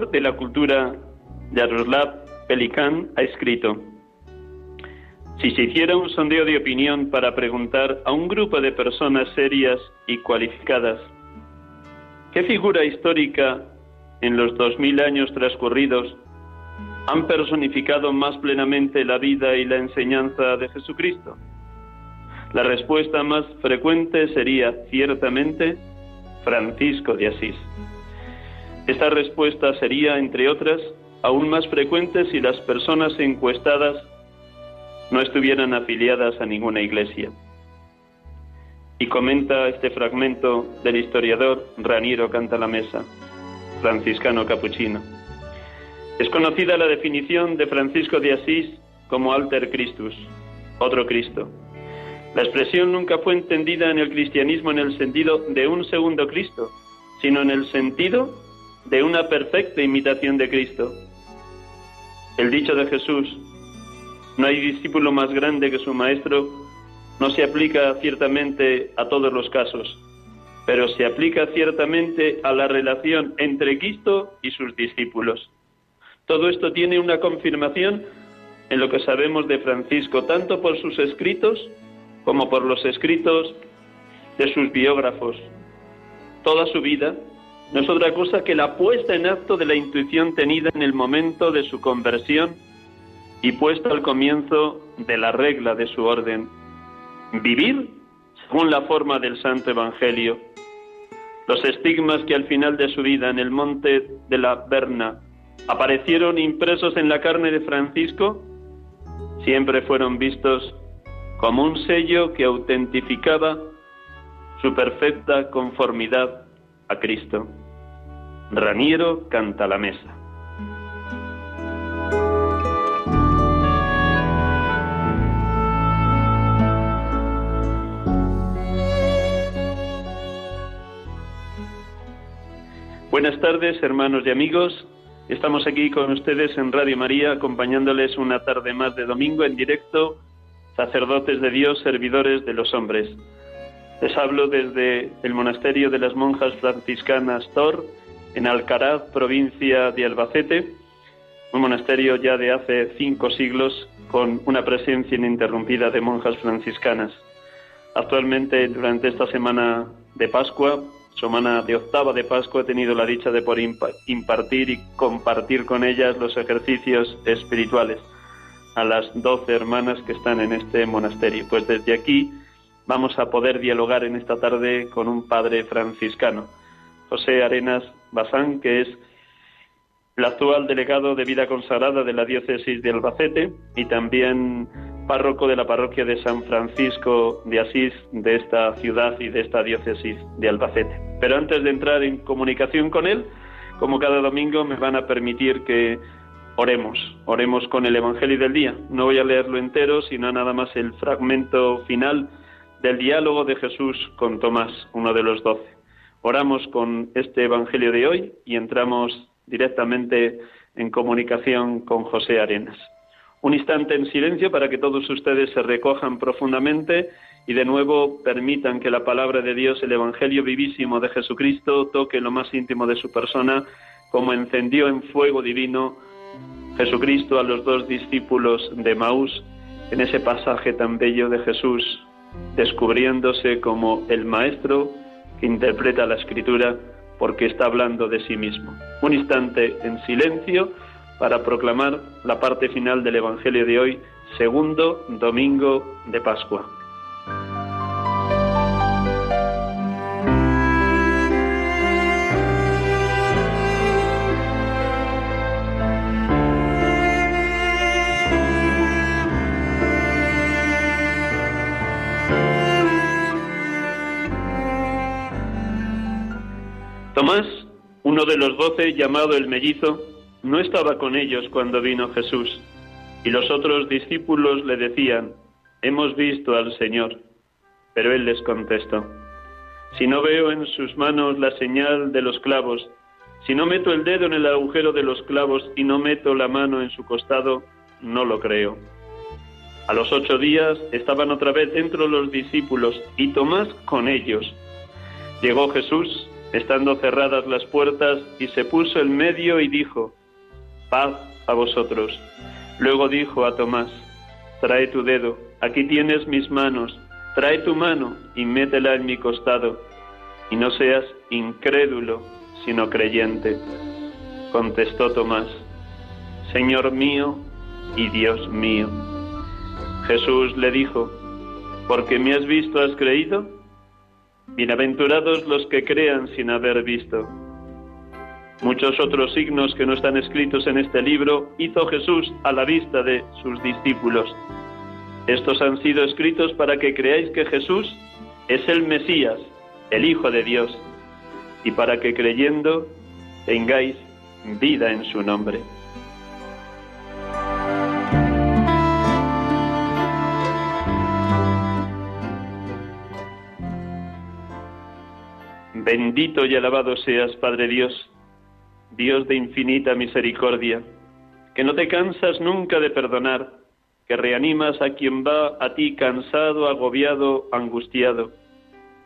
de la cultura Yaroslav Pelikan ha escrito, si se hiciera un sondeo de opinión para preguntar a un grupo de personas serias y cualificadas, ¿qué figura histórica en los dos mil años transcurridos han personificado más plenamente la vida y la enseñanza de Jesucristo? La respuesta más frecuente sería ciertamente Francisco de Asís. Esta respuesta sería, entre otras, aún más frecuente si las personas encuestadas no estuvieran afiliadas a ninguna iglesia. Y comenta este fragmento del historiador Raniero Cantalamesa, franciscano capuchino. Es conocida la definición de Francisco de Asís como alter Christus, otro Cristo. La expresión nunca fue entendida en el cristianismo en el sentido de un segundo Cristo, sino en el sentido de una perfecta imitación de Cristo. El dicho de Jesús, no hay discípulo más grande que su maestro, no se aplica ciertamente a todos los casos, pero se aplica ciertamente a la relación entre Cristo y sus discípulos. Todo esto tiene una confirmación en lo que sabemos de Francisco, tanto por sus escritos como por los escritos de sus biógrafos. Toda su vida no es otra cosa que la puesta en acto de la intuición tenida en el momento de su conversión y puesta al comienzo de la regla de su orden. Vivir según la forma del Santo Evangelio. Los estigmas que al final de su vida en el monte de la Berna aparecieron impresos en la carne de Francisco siempre fueron vistos como un sello que autentificaba su perfecta conformidad a Cristo. Raniero canta la mesa. Buenas tardes, hermanos y amigos. Estamos aquí con ustedes en Radio María, acompañándoles una tarde más de domingo en directo, sacerdotes de Dios, servidores de los hombres. Les hablo desde el monasterio de las monjas franciscanas Tor, en Alcaraz, provincia de Albacete, un monasterio ya de hace cinco siglos con una presencia ininterrumpida de monjas franciscanas. Actualmente, durante esta semana de Pascua, semana de octava de Pascua, he tenido la dicha de poder impartir y compartir con ellas los ejercicios espirituales a las doce hermanas que están en este monasterio. Pues desde aquí vamos a poder dialogar en esta tarde con un padre franciscano, José Arenas Bazán, que es el actual delegado de vida consagrada de la diócesis de Albacete y también párroco de la parroquia de San Francisco de Asís de esta ciudad y de esta diócesis de Albacete. Pero antes de entrar en comunicación con él, como cada domingo, me van a permitir que oremos, oremos con el Evangelio del día. No voy a leerlo entero, sino nada más el fragmento final del diálogo de Jesús con Tomás, uno de los doce. Oramos con este Evangelio de hoy y entramos directamente en comunicación con José Arenas. Un instante en silencio para que todos ustedes se recojan profundamente y de nuevo permitan que la palabra de Dios, el Evangelio vivísimo de Jesucristo, toque lo más íntimo de su persona, como encendió en fuego divino Jesucristo a los dos discípulos de Maús en ese pasaje tan bello de Jesús, descubriéndose como el Maestro interpreta la Escritura porque está hablando de sí mismo. Un instante en silencio para proclamar la parte final del Evangelio de hoy, segundo domingo de Pascua. Uno de los doce, llamado el mellizo, no estaba con ellos cuando vino Jesús, y los otros discípulos le decían, Hemos visto al Señor. Pero él les contestó, Si no veo en sus manos la señal de los clavos, si no meto el dedo en el agujero de los clavos y no meto la mano en su costado, no lo creo. A los ocho días estaban otra vez dentro los discípulos y Tomás con ellos. Llegó Jesús, estando cerradas las puertas, y se puso en medio y dijo, paz a vosotros. Luego dijo a Tomás, trae tu dedo, aquí tienes mis manos, trae tu mano y métela en mi costado, y no seas incrédulo, sino creyente. Contestó Tomás, Señor mío y Dios mío. Jesús le dijo, porque me has visto, has creído. Bienaventurados los que crean sin haber visto. Muchos otros signos que no están escritos en este libro hizo Jesús a la vista de sus discípulos. Estos han sido escritos para que creáis que Jesús es el Mesías, el Hijo de Dios, y para que creyendo tengáis vida en su nombre. Bendito y alabado seas, Padre Dios, Dios de infinita misericordia, que no te cansas nunca de perdonar, que reanimas a quien va a ti cansado, agobiado, angustiado,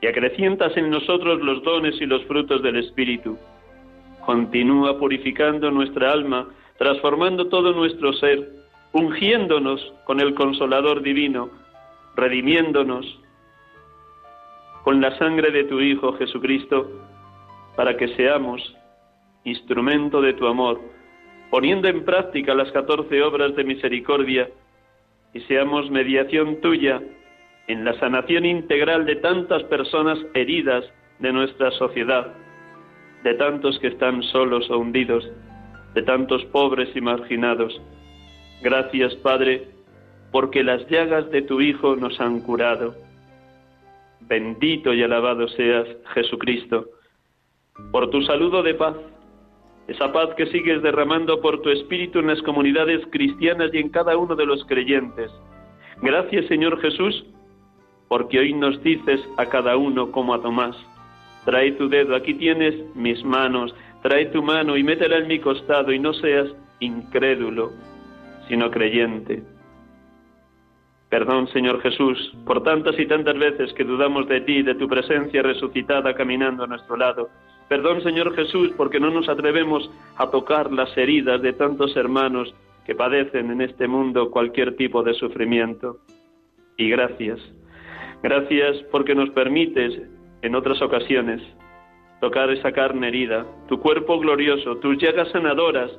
y acrecientas en nosotros los dones y los frutos del Espíritu. Continúa purificando nuestra alma, transformando todo nuestro ser, ungiéndonos con el Consolador Divino, redimiéndonos con la sangre de tu Hijo Jesucristo, para que seamos instrumento de tu amor, poniendo en práctica las catorce obras de misericordia y seamos mediación tuya en la sanación integral de tantas personas heridas de nuestra sociedad, de tantos que están solos o hundidos, de tantos pobres y marginados. Gracias, Padre, porque las llagas de tu Hijo nos han curado. Bendito y alabado seas, Jesucristo, por tu saludo de paz esa paz que sigues derramando por tu espíritu en las comunidades cristianas y en cada uno de los creyentes. Gracias Señor Jesús, porque hoy nos dices a cada uno como a Tomás, trae tu dedo, aquí tienes mis manos, trae tu mano y métela en mi costado y no seas incrédulo, sino creyente. Perdón, Señor Jesús, por tantas y tantas veces que dudamos de ti, de tu presencia resucitada caminando a nuestro lado. Perdón, Señor Jesús, porque no nos atrevemos a tocar las heridas de tantos hermanos que padecen en este mundo cualquier tipo de sufrimiento. Y gracias. Gracias porque nos permites en otras ocasiones tocar esa carne herida, tu cuerpo glorioso, tus llagas sanadoras,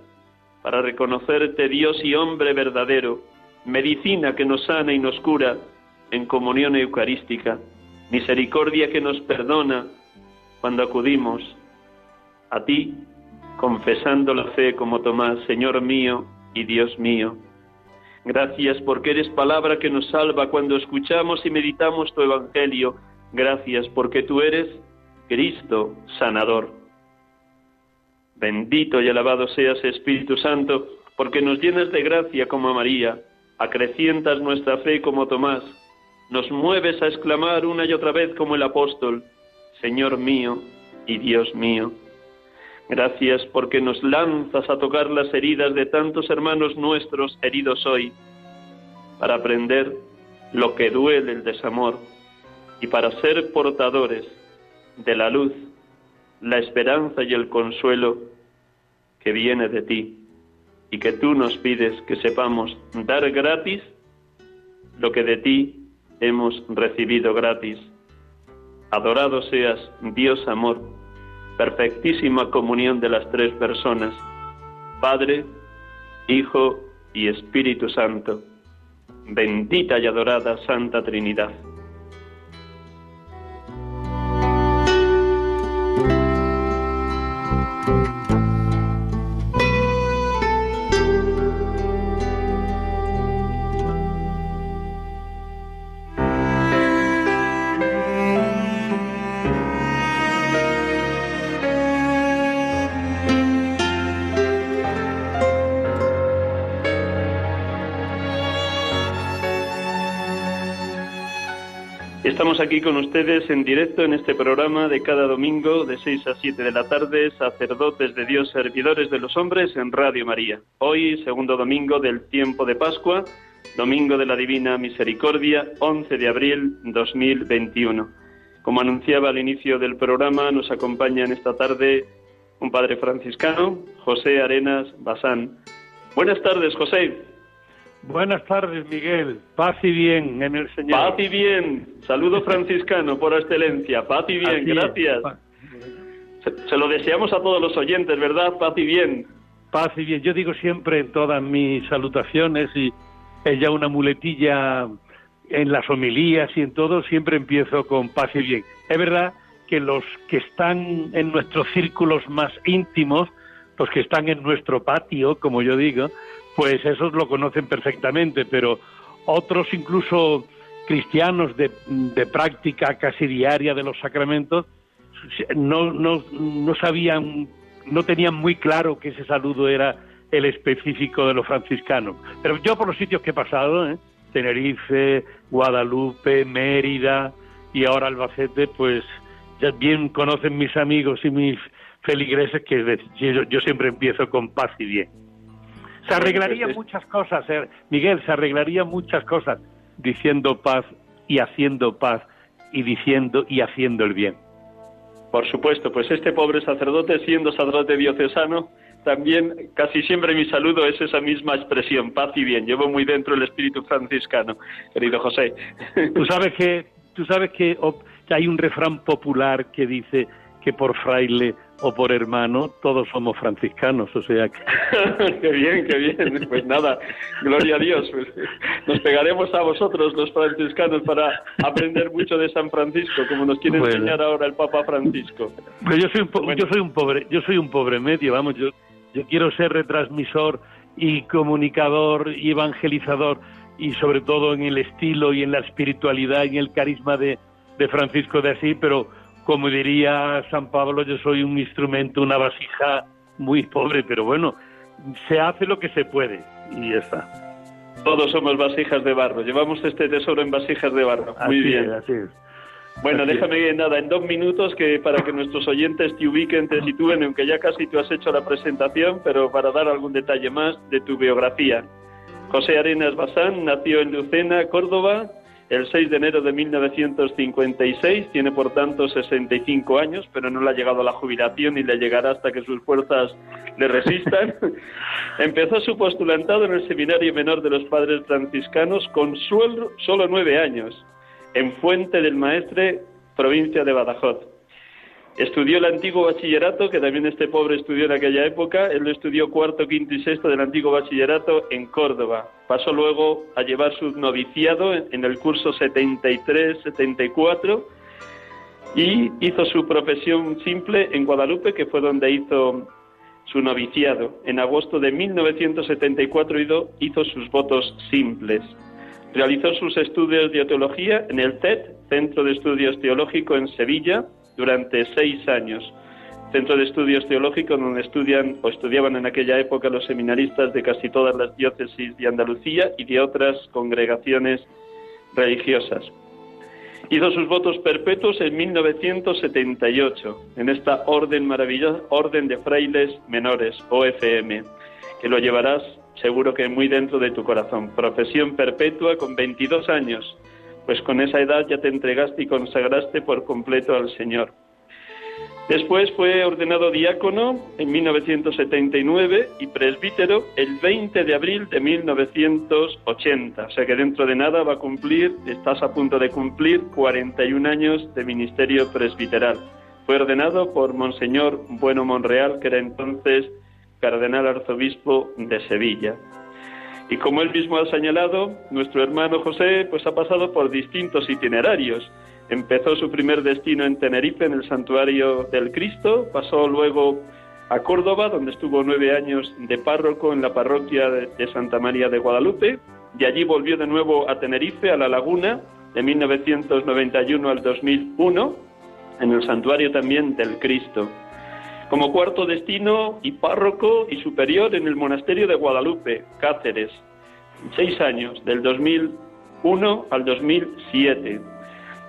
para reconocerte Dios y hombre verdadero, medicina que nos sana y nos cura en comunión eucarística, misericordia que nos perdona cuando acudimos a ti, confesando la fe como Tomás, Señor mío y Dios mío. Gracias porque eres palabra que nos salva cuando escuchamos y meditamos tu Evangelio. Gracias porque tú eres Cristo sanador. Bendito y alabado seas Espíritu Santo, porque nos llenas de gracia como a María, acrecientas nuestra fe como Tomás, nos mueves a exclamar una y otra vez como el apóstol, Señor mío y Dios mío. Gracias porque nos lanzas a tocar las heridas de tantos hermanos nuestros heridos hoy, para aprender lo que duele el desamor y para ser portadores de la luz, la esperanza y el consuelo que viene de ti y que tú nos pides que sepamos dar gratis lo que de ti hemos recibido gratis. Adorado seas, Dios amor, perfectísima comunión de las tres personas, Padre, Hijo y Espíritu Santo. Bendita y adorada Santa Trinidad. Estamos aquí con ustedes en directo en este programa de cada domingo de 6 a 7 de la tarde, sacerdotes de Dios, servidores de los hombres en Radio María. Hoy, segundo domingo del tiempo de Pascua, domingo de la Divina Misericordia, 11 de abril 2021. Como anunciaba al inicio del programa, nos acompaña en esta tarde un padre franciscano, José Arenas Bazán. Buenas tardes, José. Buenas tardes, Miguel. Paz y bien en el Señor. Paz y bien. Saludo franciscano por excelencia. Paz y bien. Gracias. Se, lo deseamos a todos los oyentes, ¿verdad? Paz y bien. Paz y bien. Yo digo siempre en todas mis salutaciones y es ya una muletilla en las homilías y en todo, siempre empiezo con paz y bien. Es verdad que los que están en nuestros círculos más íntimos, los que están en nuestro patio, como yo digo, pues esos lo conocen perfectamente, pero otros incluso cristianos de, práctica casi diaria de los sacramentos no, no, no sabían, no tenían muy claro que ese saludo era el específico de los franciscanos. Pero yo por los sitios que he pasado, ¿eh? Tenerife, Guadalupe, Mérida y ahora Albacete, pues ya bien conocen mis amigos y mis feligreses que yo siempre empiezo con paz y bien. Se arreglaría muchas cosas, eh, Miguel, se arreglaría muchas cosas diciendo paz y haciendo paz y diciendo y haciendo el bien. Por supuesto, pues este pobre sacerdote, siendo sacerdote diocesano, también casi siempre mi saludo es esa misma expresión, paz y bien. Llevo muy dentro el espíritu franciscano, querido José. Tú sabes que, tú sabes que hay un refrán popular que dice que por fraile o por hermano, todos somos franciscanos, o sea que... qué bien, qué bien. Pues nada, gloria a Dios. Pues, nos pegaremos a vosotros, los franciscanos, para aprender mucho de San Francisco, como nos quiere enseñar ahora el Papa Francisco. Pero yo soy un, yo soy un pobre, yo soy un pobre medio, vamos, yo, yo quiero ser retransmisor y comunicador y evangelizador y sobre todo en el estilo y en la espiritualidad y en el carisma de, de Francisco de Asís, pero como diría San Pablo, yo soy un instrumento, una vasija muy pobre, pero bueno, se hace lo que se puede y ya está. Todos somos vasijas de barro, llevamos este tesoro en vasijas de barro. Muy bien. así es. Bueno, déjame nada, en dos minutos que para que nuestros oyentes te ubiquen, te sitúen, aunque ya casi tú has hecho la presentación, pero para dar algún detalle más de tu biografía. José Arenas Bazán nació en Lucena, Córdoba, el 6 de enero de 1956, tiene por tanto 65 años, pero no le ha llegado a la jubilación y le llegará hasta que sus fuerzas le resistan. Empezó su postulantado en el Seminario Menor de los Padres Franciscanos con solo nueve años, en Fuente del Maestre, provincia de Badajoz. Estudió el antiguo bachillerato, que también este pobre estudió en aquella época. Él lo estudió cuarto, quinto y sexto del antiguo bachillerato en Córdoba. Pasó luego a llevar su noviciado en el curso 73-74 y hizo su profesión simple en Guadalupe, que fue donde hizo su noviciado. En agosto de 1974 hizo sus votos simples. Realizó sus estudios de teología en el CET, Centro de Estudios Teológicos en Sevilla, durante seis años. Centro de Estudios Teológicos donde estudian o estudiaban en aquella época los seminaristas de casi todas las diócesis de Andalucía y de otras congregaciones religiosas. Hizo sus votos perpetuos en 1978 en esta orden maravillosa, Orden de Frailes Menores, OFM, que lo llevarás seguro que muy dentro de tu corazón. Profesión perpetua con 22 años, pues con esa edad ya te entregaste y consagraste por completo al Señor. Después fue ordenado diácono en 1979 y presbítero el 20 de abril de 1980. O sea que dentro de nada va a cumplir, estás a punto de cumplir 41 años de ministerio presbiteral. Fue ordenado por Monseñor Bueno Monreal, que era entonces cardenal arzobispo de Sevilla. Y como él mismo ha señalado, nuestro hermano José pues ha pasado por distintos itinerarios. Empezó su primer destino en Tenerife, en el Santuario del Cristo, pasó luego a Córdoba, donde estuvo nueve años de párroco en la parroquia de Santa María de Guadalupe, y allí volvió de nuevo a Tenerife, a La Laguna, de 1991 al 2001, en el Santuario también del Cristo como cuarto destino y párroco y superior en el monasterio de Guadalupe, Cáceres, seis años, del 2001 al 2007.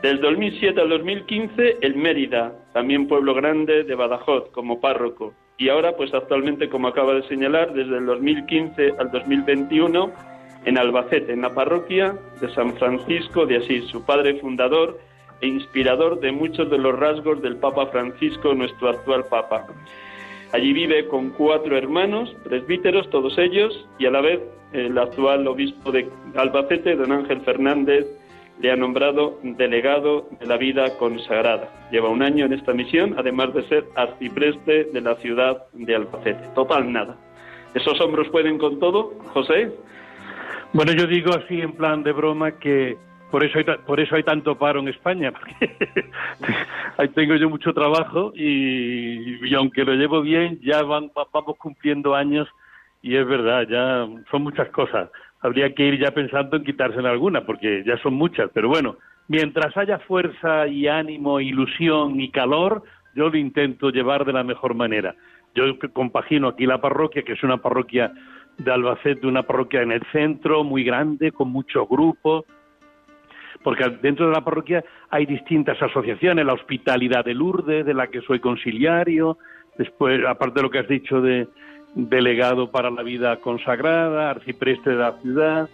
Del 2007 al 2015, el Mérida, también pueblo grande de Badajoz, como párroco. Y ahora, pues actualmente, como acaba de señalar, desde el 2015 al 2021, en Albacete, en la parroquia de San Francisco de Asís, su padre fundador e inspirador de muchos de los rasgos del Papa Francisco, nuestro actual Papa. Allí vive con cuatro hermanos, presbíteros, todos ellos, y a la vez el actual obispo de Albacete, don Ángel Fernández, le ha nombrado delegado de la vida consagrada. Lleva un año en esta misión, además de ser arcipreste de la ciudad de Albacete. Total, nada. ¿Esos hombros pueden con todo, José? Bueno, yo digo así en plan de broma que por eso hay, por eso hay tanto paro en España, porque ahí tengo yo mucho trabajo y, aunque lo llevo bien, ya van, vamos cumpliendo años y es verdad, ya son muchas cosas. Habría que ir ya pensando en quitarse en alguna, porque ya son muchas, pero bueno, mientras haya fuerza y ánimo, ilusión y calor, yo lo intento llevar de la mejor manera. Yo compagino aquí la parroquia, que es una parroquia de Albacete, una parroquia en el centro, muy grande, con muchos grupos, porque dentro de la parroquia hay distintas asociaciones, la Hospitalidad de Lourdes, de la que soy conciliario, después, aparte de lo que has dicho de delegado para la vida consagrada, arcipreste de la ciudad,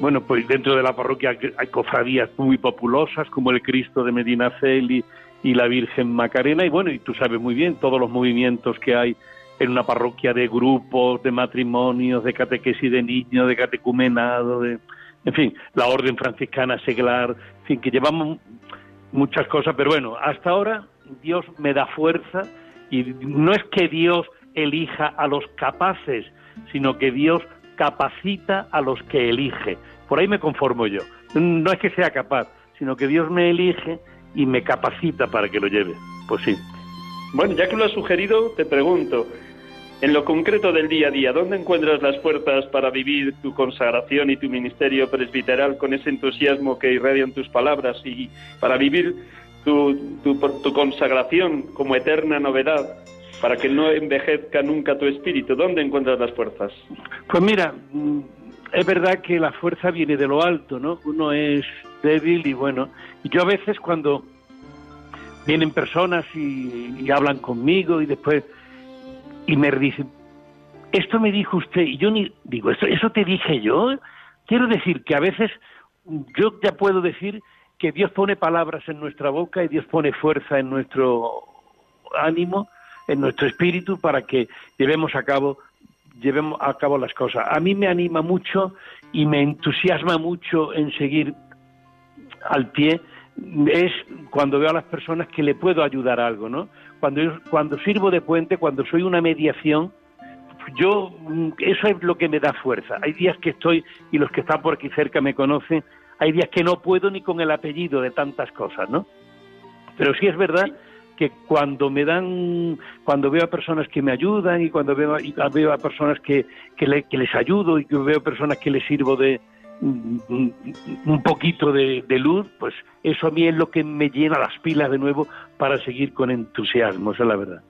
bueno, pues dentro de la parroquia hay cofradías muy populosas como el Cristo de Medina Celi y la Virgen Macarena, y bueno, y tú sabes muy bien todos los movimientos que hay en una parroquia de grupos, de matrimonios, de catequesis de niños, de catecumenado, de en fin, la orden franciscana seglar, en fin, que llevamos muchas cosas, pero bueno, hasta ahora Dios me da fuerza y no es que Dios elija a los capaces, sino que Dios capacita a los que elige. Por ahí me conformo yo. No es que sea capaz, sino que Dios me elige y me capacita para que lo lleve. Pues sí. Bueno, ya que lo has sugerido, te pregunto, en lo concreto del día a día, ¿dónde encuentras las fuerzas para vivir tu consagración y tu ministerio presbiteral con ese entusiasmo que irradian tus palabras y para vivir tu, tu, tu consagración como eterna novedad, para que no envejezca nunca tu espíritu? ¿Dónde encuentras las fuerzas? Pues mira, mm, es verdad que la fuerza viene de lo alto, ¿no? Uno es débil y bueno, yo a veces cuando vienen personas y hablan conmigo y después y me dice, esto me dijo usted, y yo ni digo, ¿eso, eso te dije yo. Quiero decir que a veces yo ya puedo decir que Dios pone palabras en nuestra boca y Dios pone fuerza en nuestro ánimo, en nuestro espíritu para que llevemos a cabo llevemos a cabo las cosas. A mí me anima mucho y me entusiasma mucho en seguir al pie es cuando veo a las personas que le puedo ayudar algo, ¿no? Cuando, cuando sirvo de puente, cuando soy una mediación, yo, mm, eso es lo que me da fuerza. Hay días que estoy, y los que están por aquí cerca me conocen, hay días que no puedo ni con el apellido de tantas cosas, ¿no? Pero sí es verdad que cuando me dan, cuando veo a personas que me ayudan y cuando veo, veo a personas que, que, que les ayudo y que veo a personas que les sirvo de, un poquito de, luz, pues eso a mí es lo que me llena las pilas de nuevo para seguir con entusiasmo, esa es la verdad.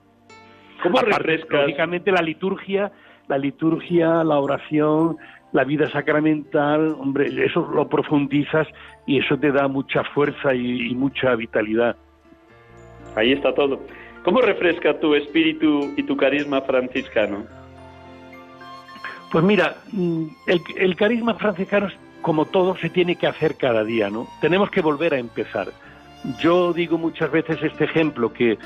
¿Cómo refrescas? Lógicamente la liturgia, la liturgia, la oración, la vida sacramental, hombre, eso lo profundizas y eso te da mucha fuerza y, mucha vitalidad. Ahí está todo. ¿Cómo refresca tu espíritu y tu carisma franciscano? Pues mira, mm, el, el carisma franciscano, como todo, se tiene que hacer cada día, ¿no? Tenemos que volver a empezar. Yo digo muchas veces este ejemplo, que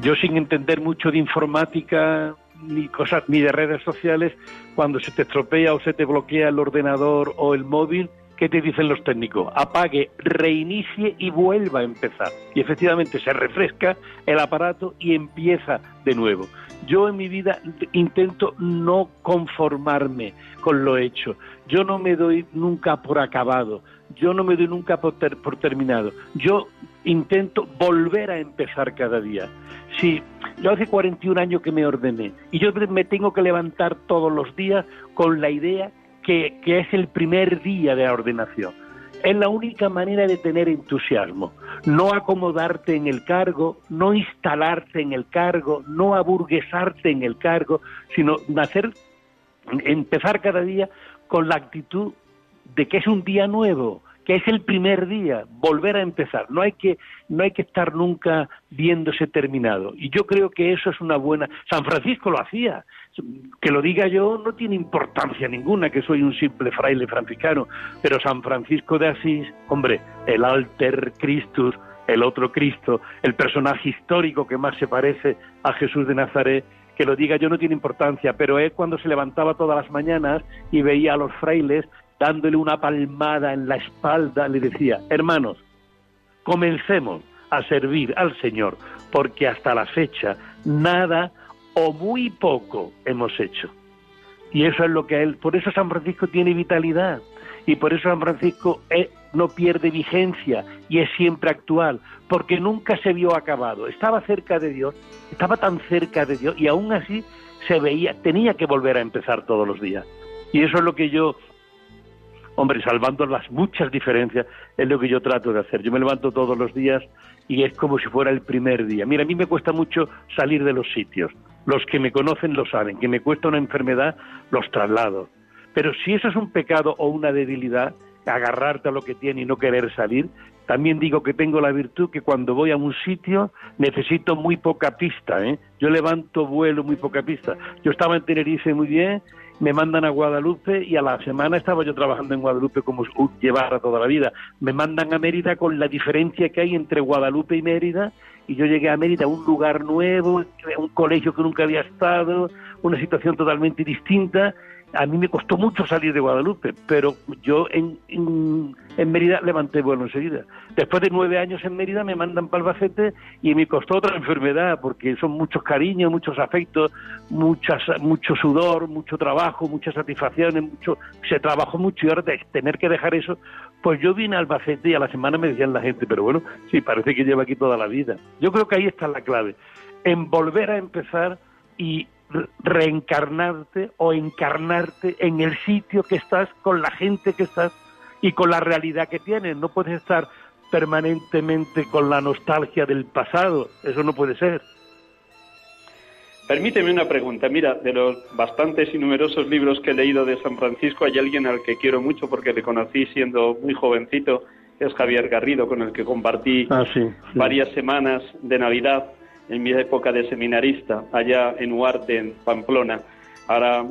yo sin entender mucho de informática, ni cosas ni de redes sociales, cuando se te estropea o se te bloquea el ordenador o el móvil, ¿qué te dicen los técnicos? Apague, reinicie y vuelva a empezar. Y efectivamente se refresca el aparato y empieza de nuevo. Yo en mi vida intento no conformarme con lo hecho. Yo no me doy nunca por acabado. Yo no me doy nunca por, por terminado. Yo intento volver a empezar cada día. Sí, yo hace 41 años que me ordené y yo me tengo que levantar todos los días con la idea que, es el primer día de la ordenación. Es la única manera de tener entusiasmo. No acomodarte en el cargo, no instalarte en el cargo, no aburguesarte en el cargo, sino hacer, empezar cada día con la actitud de que es un día nuevo, que es el primer día, volver a empezar. No hay que no hay que estar nunca viéndose terminado. Y yo creo que eso es una buena. San Francisco lo hacía. Que lo diga yo no tiene importancia ninguna, que soy un simple fraile franciscano. Pero San Francisco de Asís, hombre, el alter Christus, el otro Cristo, el personaje histórico que más se parece a Jesús de Nazaret, que lo diga yo no tiene importancia, pero es cuando se levantaba todas las mañanas y veía a los frailes dándole una palmada en la espalda, le decía, hermanos, comencemos a servir al Señor, porque hasta la fecha nada o muy poco hemos hecho. Y eso es lo que él, por eso San Francisco tiene vitalidad y por eso San Francisco no pierde vigencia y es siempre actual, porque nunca se vio acabado. Estaba cerca de Dios, estaba tan cerca de Dios y aún así se veía, tenía que volver a empezar todos los días. Y eso es lo que yo hombre, salvando las muchas diferencias, es lo que yo trato de hacer. Yo me levanto todos los días y es como si fuera el primer día. Mira, a mí me cuesta mucho salir de los sitios. Los que me conocen lo saben, que me cuesta una enfermedad, los traslado. Pero si eso es un pecado o una debilidad, agarrarte a lo que tiene y no querer salir, también digo que tengo la virtud que cuando voy a un sitio necesito muy poca pista. ¿eh? Yo levanto vuelo muy poca pista. Yo estaba en Tenerife muy bien me mandan a Guadalupe y a la semana estaba yo trabajando en Guadalupe como llevar toda la vida. Me mandan a Mérida con la diferencia que hay entre Guadalupe y Mérida y yo llegué a Mérida, un lugar nuevo, un colegio que nunca había estado, una situación totalmente distinta a mí me costó mucho salir de Guadalupe, pero yo en, en, Mérida levanté vuelo enseguida. Después de nueve años en Mérida me mandan para Albacete y me costó otra enfermedad, porque son muchos cariños, muchos afectos, muchas, mucho sudor, mucho trabajo, muchas satisfacciones, mucho, se trabajó mucho y ahora tener que dejar eso, pues yo vine a Albacete y a la semana me decían la gente, pero bueno, sí, parece que lleva aquí toda la vida. Yo creo que ahí está la clave, en volver a empezar y reencarnarte o encarnarte en el sitio que estás, con la gente que estás y con la realidad que tienes. No puedes estar permanentemente con la nostalgia del pasado, eso no puede ser. Permíteme una pregunta. Mira, de los bastantes y numerosos libros que he leído de San Francisco, hay alguien al que quiero mucho porque le conocí siendo muy jovencito, es Javier Garrido, con el que compartí ah, varias semanas de Navidad en mi época de seminarista, allá en Huarte, en Pamplona. Ahora,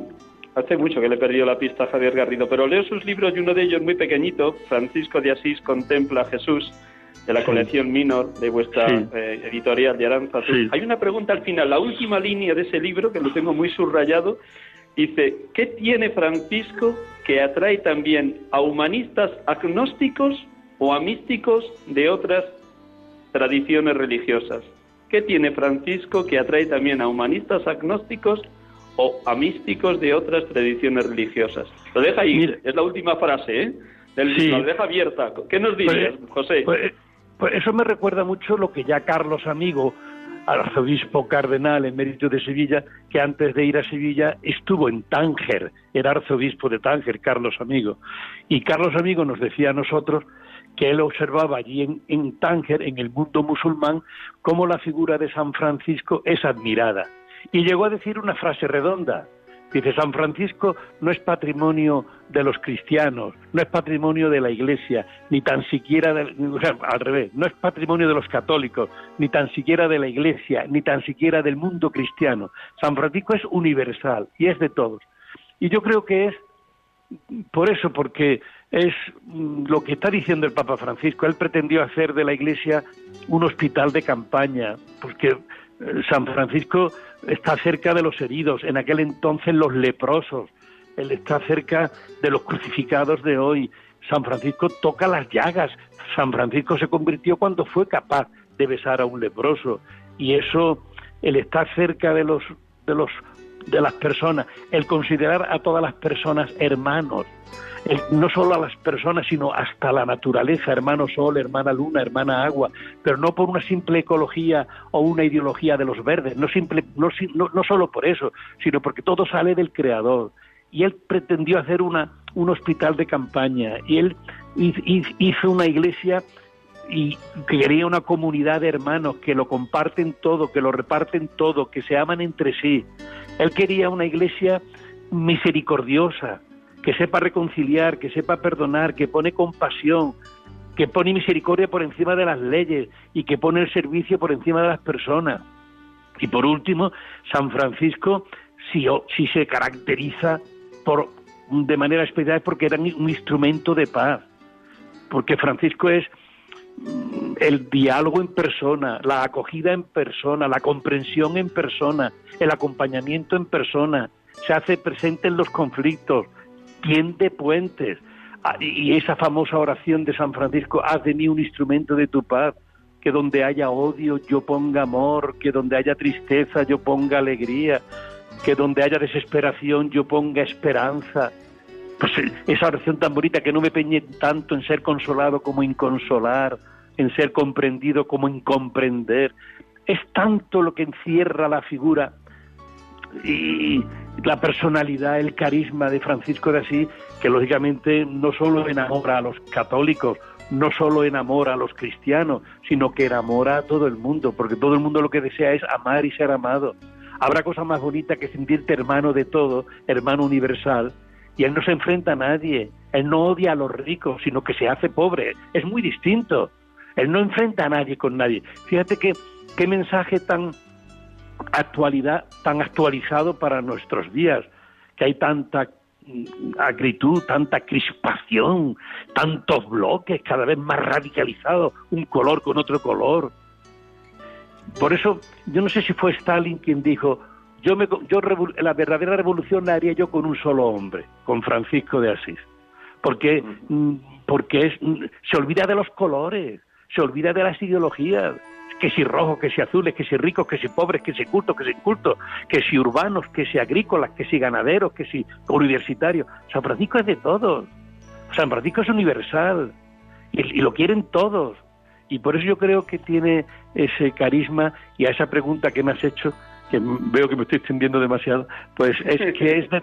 hace mucho que le he perdido la pista a Javier Garrido, pero leo sus libros y uno de ellos muy pequeñito, Francisco de Asís contempla a Jesús, de la colección Minor de vuestra eh, editorial de Aranza. Hay una pregunta al final, la última línea de ese libro, que lo tengo muy subrayado, dice, ¿qué tiene Francisco que atrae también a humanistas agnósticos o a místicos de otras tradiciones religiosas? ¿Qué tiene Francisco que atrae también a humanistas agnósticos o a místicos de otras tradiciones religiosas? Lo deja ahí, es la última frase, ¿eh? Lo deja abierta. ¿Qué nos dices, pues, José? Pues, pues, eso me recuerda mucho lo que ya Carlos Amigo, arzobispo cardenal en mérito de Sevilla, que antes de ir a Sevilla estuvo en Tánger, era arzobispo de Tánger, Carlos Amigo. Y Carlos Amigo nos decía a nosotros que él observaba allí en, en Tánger, en el mundo musulmán, cómo la figura de San Francisco es admirada. Y llegó a decir una frase redonda, Dice, San Francisco no es patrimonio de los cristianos, no es patrimonio de la Iglesia, ni tan siquiera, de, o sea, al revés, no es patrimonio de los católicos, ni tan siquiera de la Iglesia, ni tan siquiera del mundo cristiano. San Francisco es universal y es de todos. Y yo creo que es por eso, porque es mm, lo que está diciendo el Papa Francisco. Él pretendió hacer de la Iglesia un hospital de campaña, porque eh, San Francisco está cerca de los heridos, en aquel entonces los leprosos, él está cerca de los crucificados de hoy. San Francisco toca las llagas. San Francisco se convirtió cuando fue capaz de besar a un leproso y eso él está cerca de los de los de las personas, el considerar a todas las personas hermanos, no solo a las personas, sino hasta la naturaleza, hermano sol, hermana luna, hermana agua, pero no por una simple ecología o una ideología de los verdes, no, simple, no, no, solo por eso, sino porque todo sale del Creador. Y él pretendió hacer una, un hospital de campaña, y él hizo una iglesia y quería una comunidad de hermanos que lo comparten todo, que lo reparten todo, que se aman entre sí. Él quería una iglesia misericordiosa, que sepa reconciliar, que sepa perdonar, que pone compasión, que pone misericordia por encima de las leyes y que pone el servicio por encima de las personas. Y por último, San Francisco, si, si se caracteriza por, de manera especial porque era un instrumento de paz, porque Francisco es el diálogo en persona, la acogida en persona, la comprensión en persona, el acompañamiento en persona, se hace presente en los conflictos, tiende puentes. Ah, y esa famosa oración de San Francisco, haz de mí un instrumento de tu paz, que donde haya odio yo ponga amor, que donde haya tristeza yo ponga alegría, que donde haya desesperación yo ponga esperanza, pues eh, esa oración tan bonita que no me peñe tanto en ser consolado como en consolar, en ser comprendido como en comprender. Es tanto lo que encierra la figura y la personalidad, el carisma de Francisco de Asís, que lógicamente no solo enamora a los católicos, no solo enamora a los cristianos, sino que enamora a todo el mundo, porque todo el mundo lo que desea es amar y ser amado. Habrá cosa más bonita que sentirte hermano de todo, hermano universal, y él no se enfrenta a nadie, él no odia a los ricos, sino que se hace pobre, es muy distinto. Él no enfrenta a nadie con nadie. Fíjate que qué mensaje tan actualidad, tan actualizado para nuestros días, que hay tanta acritud, tanta crispación, tantos bloques cada vez más radicalizados, un color con otro color. Por eso, yo no sé si fue Stalin quien dijo, yo, me, yo la verdadera revolución la haría yo con un solo hombre, con Francisco de Asís, porque, mm, porque es, mm, se olvida de los colores, se olvida de las ideologías, que si rojos, que si azules, que si ricos, que si pobres, que si cultos, que si incultos, que si urbanos, que si agrícolas, que si ganaderos, que si universitarios. San Francisco es de todos. San Francisco es universal y, y lo quieren todos. Y por eso yo creo que tiene ese carisma y a esa pregunta que me has hecho, que veo que me estoy extendiendo demasiado, pues es que es de,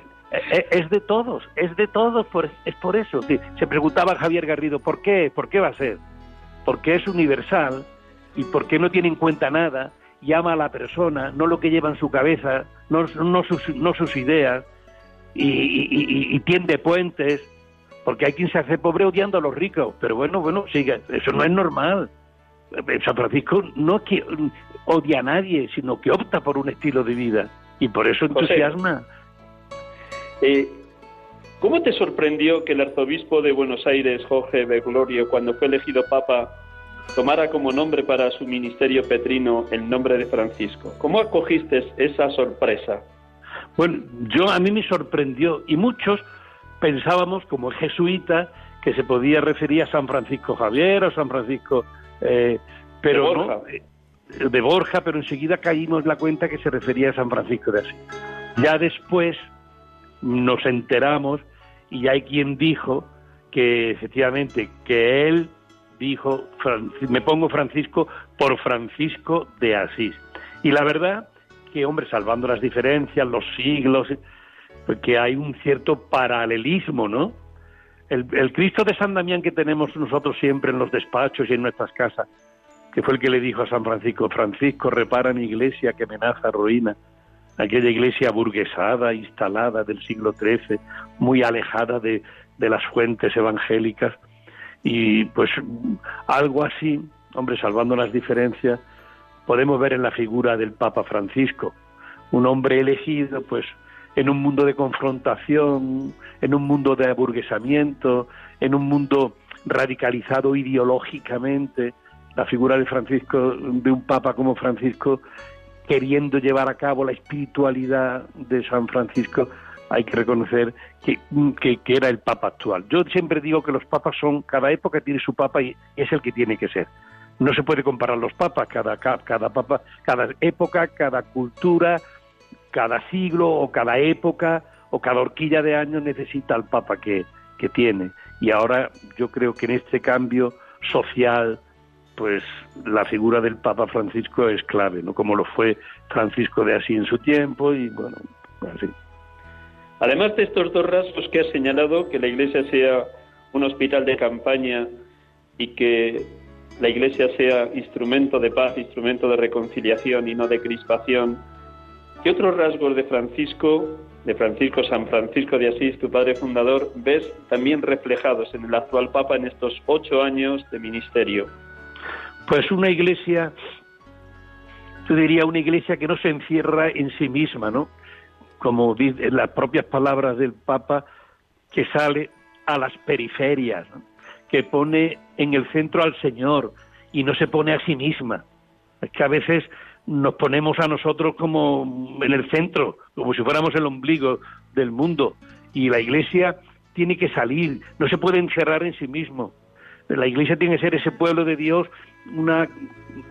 es de todos, es de todos, por, es por eso. Se preguntaba Javier Garrido, ¿por qué? ¿Por qué va a ser? Porque es universal y porque no tiene en cuenta nada, llama a la persona, no lo que lleva en su cabeza, no, no, sus, no sus ideas, y, y, tiende puentes, porque hay quien se hace pobre odiando a los ricos, pero bueno, bueno, sigue, eso no es normal. San Francisco no odia a nadie, sino que opta por un estilo de vida y por eso entusiasma. Eh, ¿Cómo te sorprendió que el arzobispo de Buenos Aires, Jorge Bergoglio, cuando fue elegido papa, tomara como nombre para su ministerio petrino el nombre de Francisco? ¿Cómo acogiste esa sorpresa? Bueno, yo a mí me sorprendió y muchos pensábamos como jesuita que se podía referir a San Francisco Javier o San Francisco eh, pero de Borja. No, de Borja, pero enseguida caímos la cuenta que se refería a San Francisco de Asís. Ya después nos enteramos y hay quien dijo que efectivamente que él dijo me pongo Francisco por Francisco de Asís. Y la verdad que hombre, salvando las diferencias, los siglos, porque hay un cierto paralelismo, ¿no? El, Cristo de San Damián que tenemos nosotros siempre en los despachos y en nuestras casas, que fue el que le dijo a San Francisco, Francisco, repara mi iglesia que amenaza ruina. aquella iglesia burguesada, instalada del siglo XIII, muy alejada de, de las fuentes evangélicas. Y pues algo así, hombre, salvando las diferencias, podemos ver en la figura del Papa Francisco, un hombre elegido, pues en un mundo de confrontación, en un mundo de aburguesamiento, en un mundo radicalizado ideológicamente, la figura de Francisco, de un papa como Francisco, queriendo llevar a cabo la espiritualidad de San Francisco, hay que reconocer que, que, era el papa actual. Yo siempre digo que los papas son, cada época tiene su papa y es el que tiene que ser. No se puede comparar los papas, cada, cada papa, cada época, cada cultura, cada siglo o cada época o cada horquilla de años necesita al papa que, que tiene. Y ahora yo creo que en este cambio social, pues la figura del Papa Francisco es clave, ¿no? Como lo fue Francisco de Asís en su tiempo y bueno, así. Además de estos dos rasgos que has señalado, que la Iglesia sea un hospital de campaña y que la Iglesia sea instrumento de paz, instrumento de reconciliación y no de crispación, ¿qué otros rasgos de Francisco de Francisco San Francisco de Asís, tu padre fundador, ves también reflejados en el actual Papa en estos ocho años de ministerio? Pues una iglesia, yo diría una iglesia que no se encierra en sí misma, ¿no? Como dicen las propias palabras del Papa, que sale a las periferias, que pone en el centro al Señor y no se pone a sí misma. Es que a veces nos ponemos a nosotros como en el centro, como si fuéramos el ombligo del mundo. Y la Iglesia tiene que salir, no se puede encerrar en sí mismo. La Iglesia tiene que ser ese pueblo de Dios una,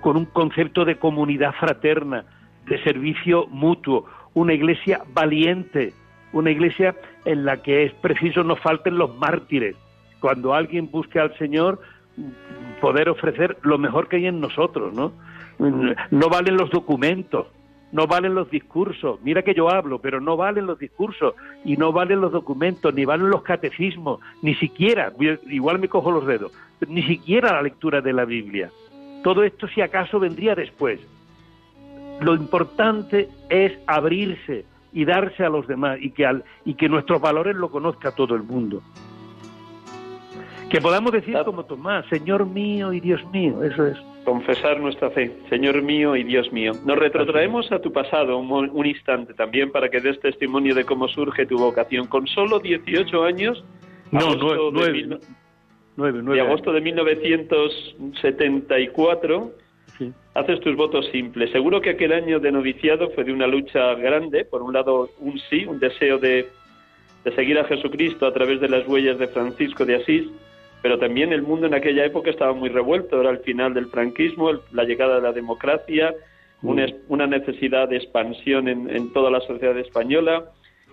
con un concepto de comunidad fraterna, de servicio mutuo, una Iglesia valiente, una Iglesia en la que es preciso no falten los mártires. Cuando alguien busque al Señor, poder ofrecer lo mejor que hay en nosotros, ¿no? No valen los documentos, no valen los discursos. Mira que yo hablo, pero no valen los discursos y no valen los documentos, ni valen los catecismos, ni siquiera, igual me cojo los dedos, ni siquiera la lectura de la Biblia. Todo esto si acaso vendría después. Lo importante es abrirse y darse a los demás y que, al, y que nuestros valores lo conozca todo el mundo. Que podamos decir como Tomás, Señor mío y Dios mío, eso es. Confesar nuestra fe, Señor mío y Dios mío. Nos retrotraemos a tu pasado un, instante también para que des testimonio de cómo surge tu vocación. Con solo 18 años, no, nueve, de, agosto de 1974, haces tus votos simples. Seguro que aquel año de noviciado fue de una lucha grande. Por un lado, un sí, un deseo de, de seguir a Jesucristo a través de las huellas de Francisco de Asís pero también el mundo en aquella época estaba muy revuelto, era el final del franquismo, la llegada de la democracia, mm. una, necesidad de expansión en, toda la sociedad española,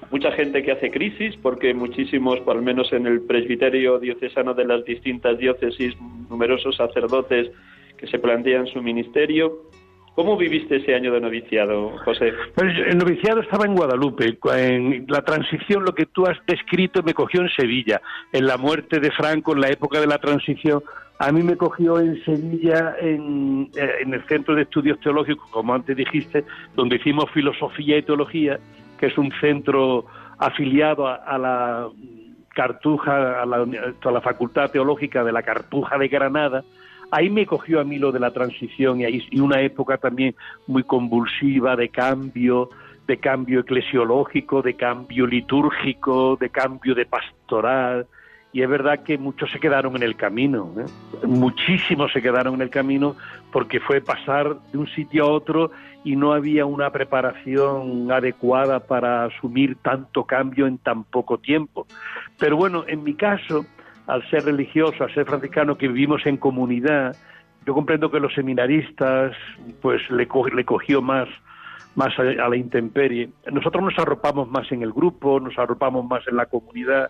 mucha gente que hace crisis, porque muchísimos, por al menos en el presbiterio diocesano de las distintas diócesis, numerosos sacerdotes que se plantean su ministerio. ¿Cómo viviste ese año de noviciado, José? Pues el noviciado estaba en Guadalupe. En la transición, lo que tú has descrito, me cogió en Sevilla. En la muerte de Franco, en la época de la transición, a mí me cogió en Sevilla, en, eh, el Centro de Estudios Teológicos, como antes dijiste, donde hicimos Filosofía y Teología, que es un centro afiliado a, la Cartuja, a la Facultad Teológica de la Cartuja de Granada, ahí me cogió a mí lo de la transición y, ahí, y una época también muy convulsiva de cambio, de cambio eclesiológico, de cambio litúrgico, de cambio de pastoral. Y es verdad que muchos se quedaron en el camino, ¿eh? muchísimos se quedaron en el camino porque fue pasar de un sitio a otro y no había una preparación adecuada para asumir tanto cambio en tan poco tiempo. Pero bueno, en mi caso, al ser religioso, al ser franciscano, que vivimos en comunidad, yo comprendo que los seminaristas, pues le, le cogió más, más a, la intemperie. Nosotros nos arropamos más en el grupo, nos arropamos más en la comunidad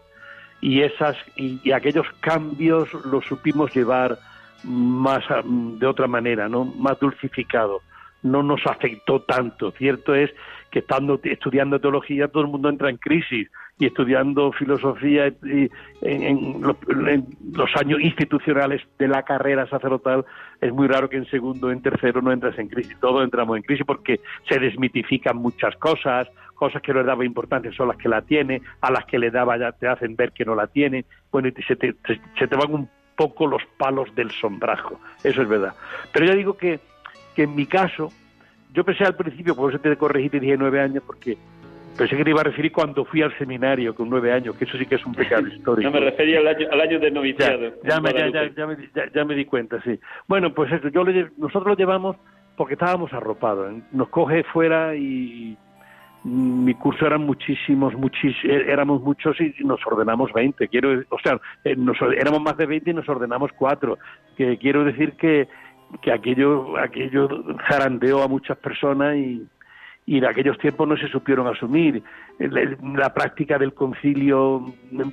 y esas y, aquellos cambios los supimos llevar más de otra manera, no, más dulcificado. No nos afectó tanto. Cierto es que estando estudiando teología todo el mundo entra en crisis y estudiando filosofía en, los, años institucionales de la carrera sacerdotal, es muy raro que en segundo en tercero no entres en crisis. Todos entramos en crisis porque se desmitifican muchas cosas, cosas que no le daba importancia son las que la tiene, a las que le daba ya te hacen ver que no la tiene, bueno, y se te, se te van un poco los palos del sombrajo, eso es verdad. Pero yo digo que, que en mi caso, yo pensé al principio, por eso te corregí, te dije nueve años, porque pensé que te iba a referir cuando fui al seminario con nueve años, que eso sí que es un pecado histórico. No, me refería al año, al año de noviciado. Ya, me, ya, me, di cuenta, sí. Bueno, pues eso, yo nosotros lo llevamos porque estábamos arropados. ¿eh? Nos coge fuera y mi curso eran muchísimos, muchis, eh, éramos muchos y nos ordenamos 20. Quiero, o sea, eh, nos, éramos más de 20 y nos ordenamos cuatro. Que quiero decir que, que aquello, aquello zarandeó a muchas personas y, y en aquellos tiempos no se supieron asumir. La, práctica del concilio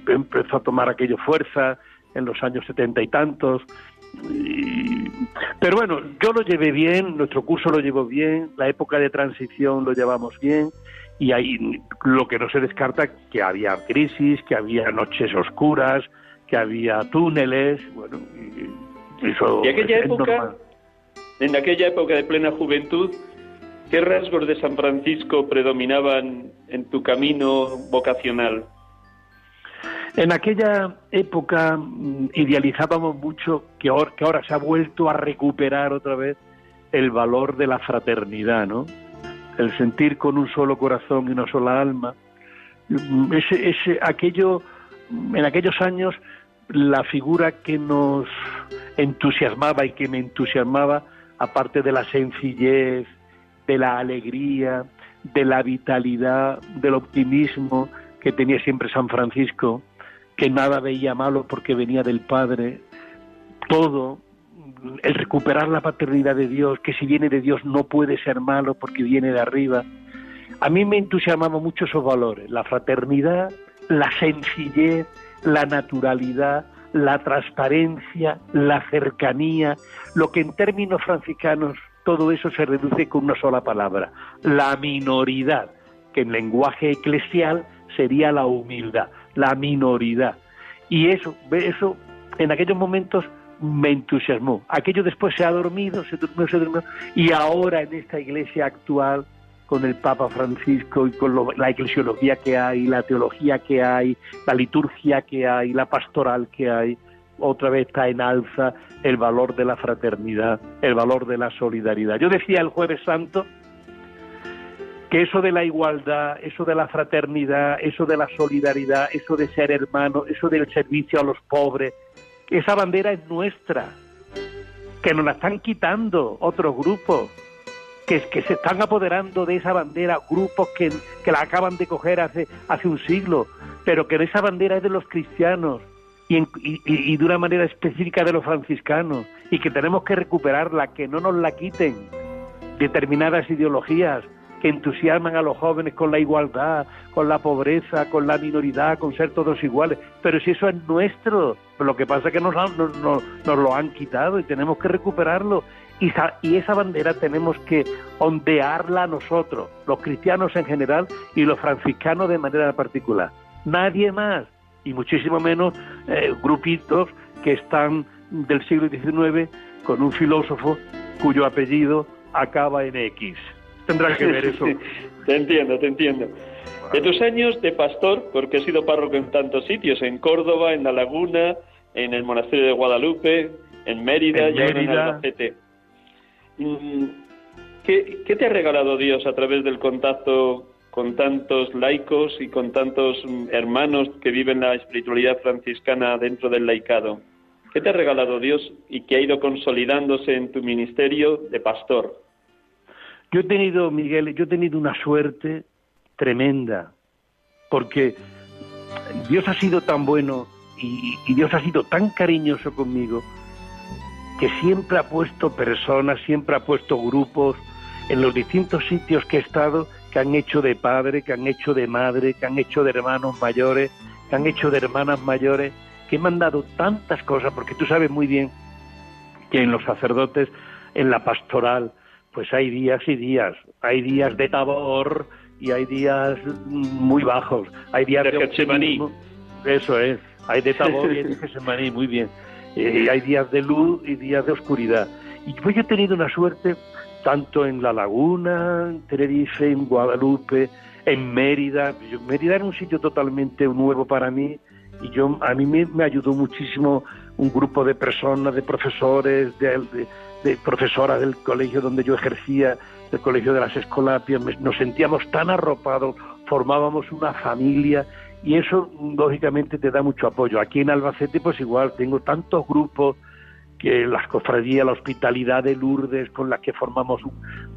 empezó a tomar aquello fuerza en los años setenta y tantos. pero bueno, yo lo llevé bien, nuestro curso lo llevó bien, la época de transición lo llevamos bien y ahí lo que no se descarta que había crisis, que había noches oscuras, que había túneles, bueno, y eso ¿Y aquella época, en aquella época de plena juventud, qué rasgos de San Francisco predominaban en tu camino vocacional? En aquella época mm, idealizábamos mucho que ahora, que ahora se ha vuelto a recuperar otra vez el valor de la fraternidad, ¿no? el sentir con un solo corazón y una sola alma. Ese, ese, aquello, en aquellos años, la figura que nos entusiasmaba y que me entusiasmaba, aparte de la sencillez, de la alegría, de la vitalidad, del optimismo que tenía siempre San Francisco, que nada veía malo porque venía del Padre, todo el recuperar la paternidad de Dios, que si viene de Dios no puede ser malo porque viene de arriba. A mí me entusiasmaba mucho esos valores, la fraternidad, la sencillez, la naturalidad, la transparencia, la cercanía, lo que en términos franciscanos todo eso se reduce con una sola palabra, la minoridad, que en lenguaje eclesial sería la humildad, la minoridad. Y eso, eso en aquellos momentos me entusiasmó. Aquello después se ha dormido, se durmió, se durmió, y ahora en esta iglesia actual, con el Papa Francisco y con la eclesiología que hay, la teología que hay, la liturgia que hay, la pastoral que hay, otra vez está en alza el valor de la fraternidad, el valor de la solidaridad. Yo decía el jueves santo que eso de la igualdad, eso de la fraternidad, eso de la solidaridad, eso de ser hermano, eso del servicio a los pobres, esa bandera es nuestra, que nos la están quitando otros grupos, que, se están apoderando de esa bandera, grupos que, que la acaban de coger hace, hace un siglo, pero que esa bandera es de los cristianos y, y, de una manera específica de los franciscanos, y que tenemos que recuperarla, que no nos la quiten determinadas ideologías, que entusiasman a los jóvenes con la igualdad, con la pobreza, con la minoridad, con ser todos iguales. Pero si eso es nuestro, lo que pasa es que nos, nos, lo han quitado y tenemos que recuperarlo. Y, y esa bandera tenemos que ondearla nosotros, los cristianos en general y los franciscanos de manera particular. Nadie más, y muchísimo menos eh, grupitos que están del siglo XIX con un filósofo cuyo apellido acaba en X tendrá que ver eso. te entiendo, te entiendo. De tus años de pastor, porque he sido párroco en tantos sitios, en Córdoba, en La Laguna, en el monasterio de Guadalupe, en Mérida y ahora en Albacete. Mm, ¿Qué, ¿Qué te ha regalado Dios a través del contacto con tantos laicos y con tantos hermanos que viven la espiritualidad franciscana dentro del laicado? ¿Qué te ha regalado Dios y que ha ido consolidándose en tu ministerio de pastor? Yo he tenido, Miguel, yo he tenido una suerte tremenda, porque Dios ha sido tan bueno y, Dios ha sido tan cariñoso conmigo que siempre ha puesto personas, siempre ha puesto grupos en los distintos sitios que he estado que han hecho de padre, que han hecho de madre, que han hecho de hermanos mayores, que han hecho de hermanas mayores, que me han dado tantas cosas, porque tú sabes muy bien que en los sacerdotes, en la pastoral, pues hay días y días. Hay días de tabor y hay días muy bajos. Hay días de, de Eso es. Hay de Tabor y de Getsemaní, muy bien. Eh, hay días de luz y días de oscuridad. Y pues yo he tenido una suerte tanto en La Laguna, en Tenerife, en Guadalupe, en Mérida. Mérida era un sitio totalmente nuevo para mí y yo a mí me, ayudó muchísimo un grupo de personas, de profesores, de, profesoras del colegio donde yo ejercía, del colegio de las Escolapias. Nos sentíamos tan arropados, formábamos una familia y eso lógicamente te da mucho apoyo. Aquí en Albacete pues igual tengo tantos grupos que las cofradías, la hospitalidad de Lourdes con las que formamos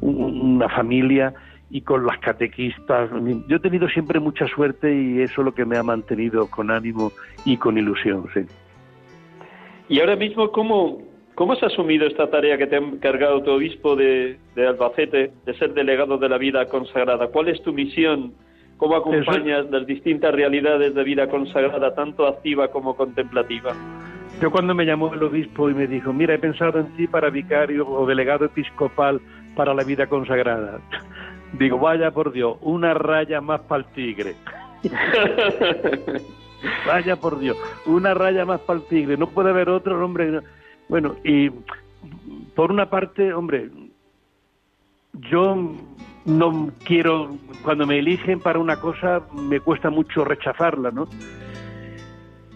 una familia y con las catequistas. Yo he tenido siempre mucha suerte y eso es lo que me ha mantenido con ánimo y con ilusión. Sí. Y ahora mismo, ¿cómo, cómo has asumido esta tarea que te ha encargado tu obispo de, de Albacete, de ser delegado de la vida consagrada? ¿Cuál es tu misión? ¿Cómo acompañas las distintas realidades de vida consagrada, tanto activa como contemplativa? Yo cuando me llamó el obispo y me dijo, mira, he pensado en ti para vicario o delegado episcopal para la vida consagrada. Digo, vaya por Dios, una raya más para el tigre. vaya por Dios, una raya más para el tigre. No puede haber otro, hombre. Bueno, y por una parte, hombre, yo no quiero, cuando me eligen para una cosa, me cuesta mucho rechazarla, ¿no?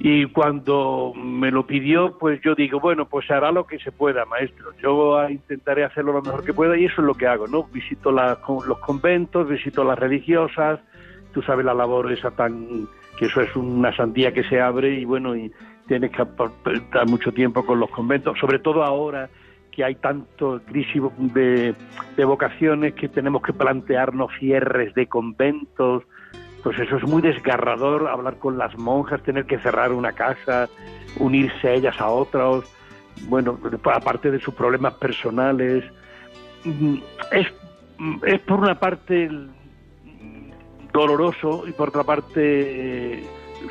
Y cuando me lo pidió, pues yo digo, bueno, pues hará lo que se pueda, maestro. Yo intentaré hacerlo lo mejor que pueda y eso es lo que hago, ¿no? Visito los conventos, visito las religiosas, tú sabes la labor esa tan, que eso es una sandía que se abre y bueno, y tienes que estar mucho tiempo con los conventos, sobre todo ahora que hay tanto crisis de, de vocaciones que tenemos que plantearnos cierres de conventos, pues eso es muy desgarrador, hablar con las monjas, tener que cerrar una casa, unirse ellas a otros, bueno, aparte de sus problemas personales. Mm, es, mm, es por una parte doloroso y por otra parte eh,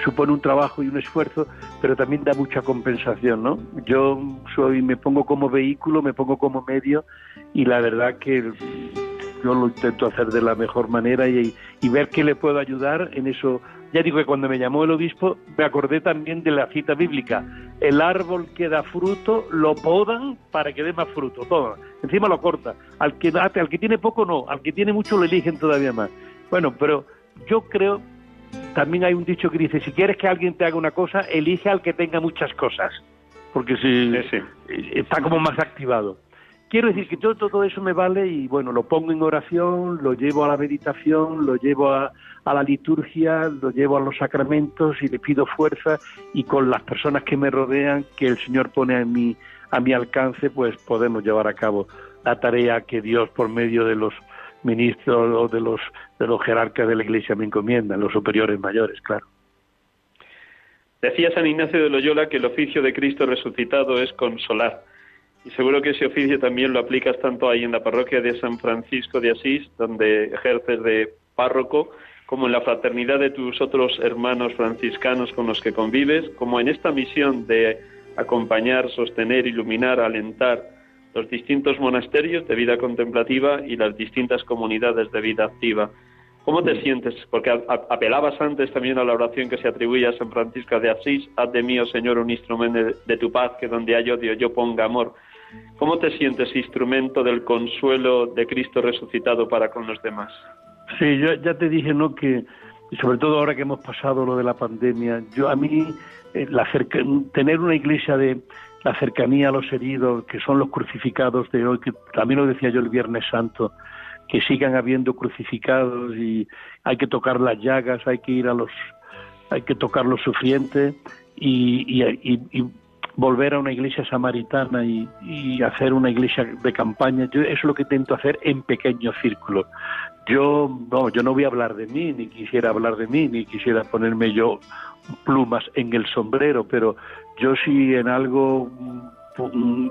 supone un trabajo y un esfuerzo, pero también da mucha compensación, ¿no? Yo soy, me pongo como vehículo, me pongo como medio y la verdad que yo lo intento hacer de la mejor manera y, ver qué le puedo ayudar en eso. Ya digo que cuando me llamó el obispo me acordé también de la cita bíblica. El árbol que da fruto lo podan para que dé más fruto. Todo. Encima lo corta. Al que, al que tiene poco no, al que tiene mucho lo eligen todavía más. Bueno, pero yo creo, también hay un dicho que dice, si quieres que alguien te haga una cosa, elige al que tenga muchas cosas. Porque si está como más activado. Quiero decir que todo, todo eso me vale y bueno, lo pongo en oración, lo llevo a la meditación, lo llevo a, la liturgia, lo llevo a los sacramentos y le pido fuerza y con las personas que me rodean, que el Señor pone a mi, a mi alcance, pues podemos llevar a cabo la tarea que Dios por medio de los ministros o de los, de los jerarcas de la Iglesia me encomiendan, los superiores mayores, claro. Decía San Ignacio de Loyola que el oficio de Cristo resucitado es consolar y seguro que ese oficio también lo aplicas tanto ahí en la parroquia de San Francisco de Asís, donde ejerces de párroco, como en la fraternidad de tus otros hermanos franciscanos con los que convives, como en esta misión de acompañar, sostener, iluminar, alentar los distintos monasterios de vida contemplativa y las distintas comunidades de vida activa. ¿Cómo te sientes? Porque apelabas antes también a la oración que se atribuye a San Francisco de Asís, haz de mí, oh Señor, un instrumento de tu paz, que donde hay odio yo ponga amor. ¿Cómo te sientes instrumento del consuelo de Cristo resucitado para con los demás? Sí, yo ya te dije, ¿no? Que sobre todo ahora que hemos pasado lo de la pandemia, yo a mí eh, la tener una iglesia de la cercanía a los heridos, que son los crucificados de hoy, que también lo decía yo el Viernes Santo, que sigan habiendo crucificados y hay que tocar las llagas, hay que ir a los, hay que tocar los sufrientes y, y volver a una iglesia samaritana y, hacer una iglesia de campaña, yo, eso es lo que intento hacer en pequeños círculos. Yo no, yo no voy a hablar de mí, ni quisiera hablar de mí, ni quisiera ponerme yo plumas en el sombrero, pero yo sí en algo mm,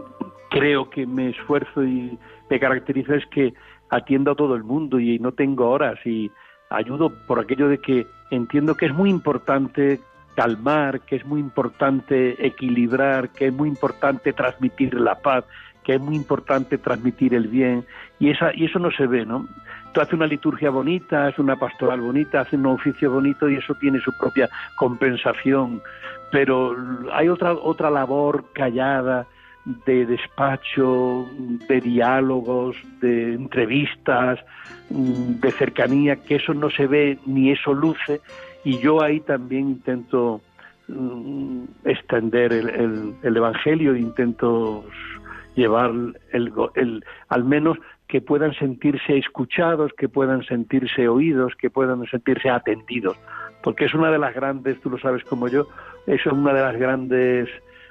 creo que me esfuerzo y me caracteriza es que atiendo a todo el mundo y no tengo horas y ayudo por aquello de que entiendo que es muy importante calmar, que es muy importante equilibrar, que es muy importante transmitir la paz, que es muy importante transmitir el bien y esa y eso no se ve, ¿no? Tú haces una liturgia bonita, haces una pastoral bonita, haces un oficio bonito y eso tiene su propia compensación, pero hay otra otra labor callada de despacho, de diálogos, de entrevistas, mm, de cercanía, que eso no se ve ni eso luce, y yo ahí también intento mm, extender el, el, Evangelio, intento llevar el, el, al menos que puedan sentirse escuchados, que puedan sentirse oídos, que puedan sentirse atendidos, porque es una de las grandes, tú lo sabes como yo, eso es una de las grandes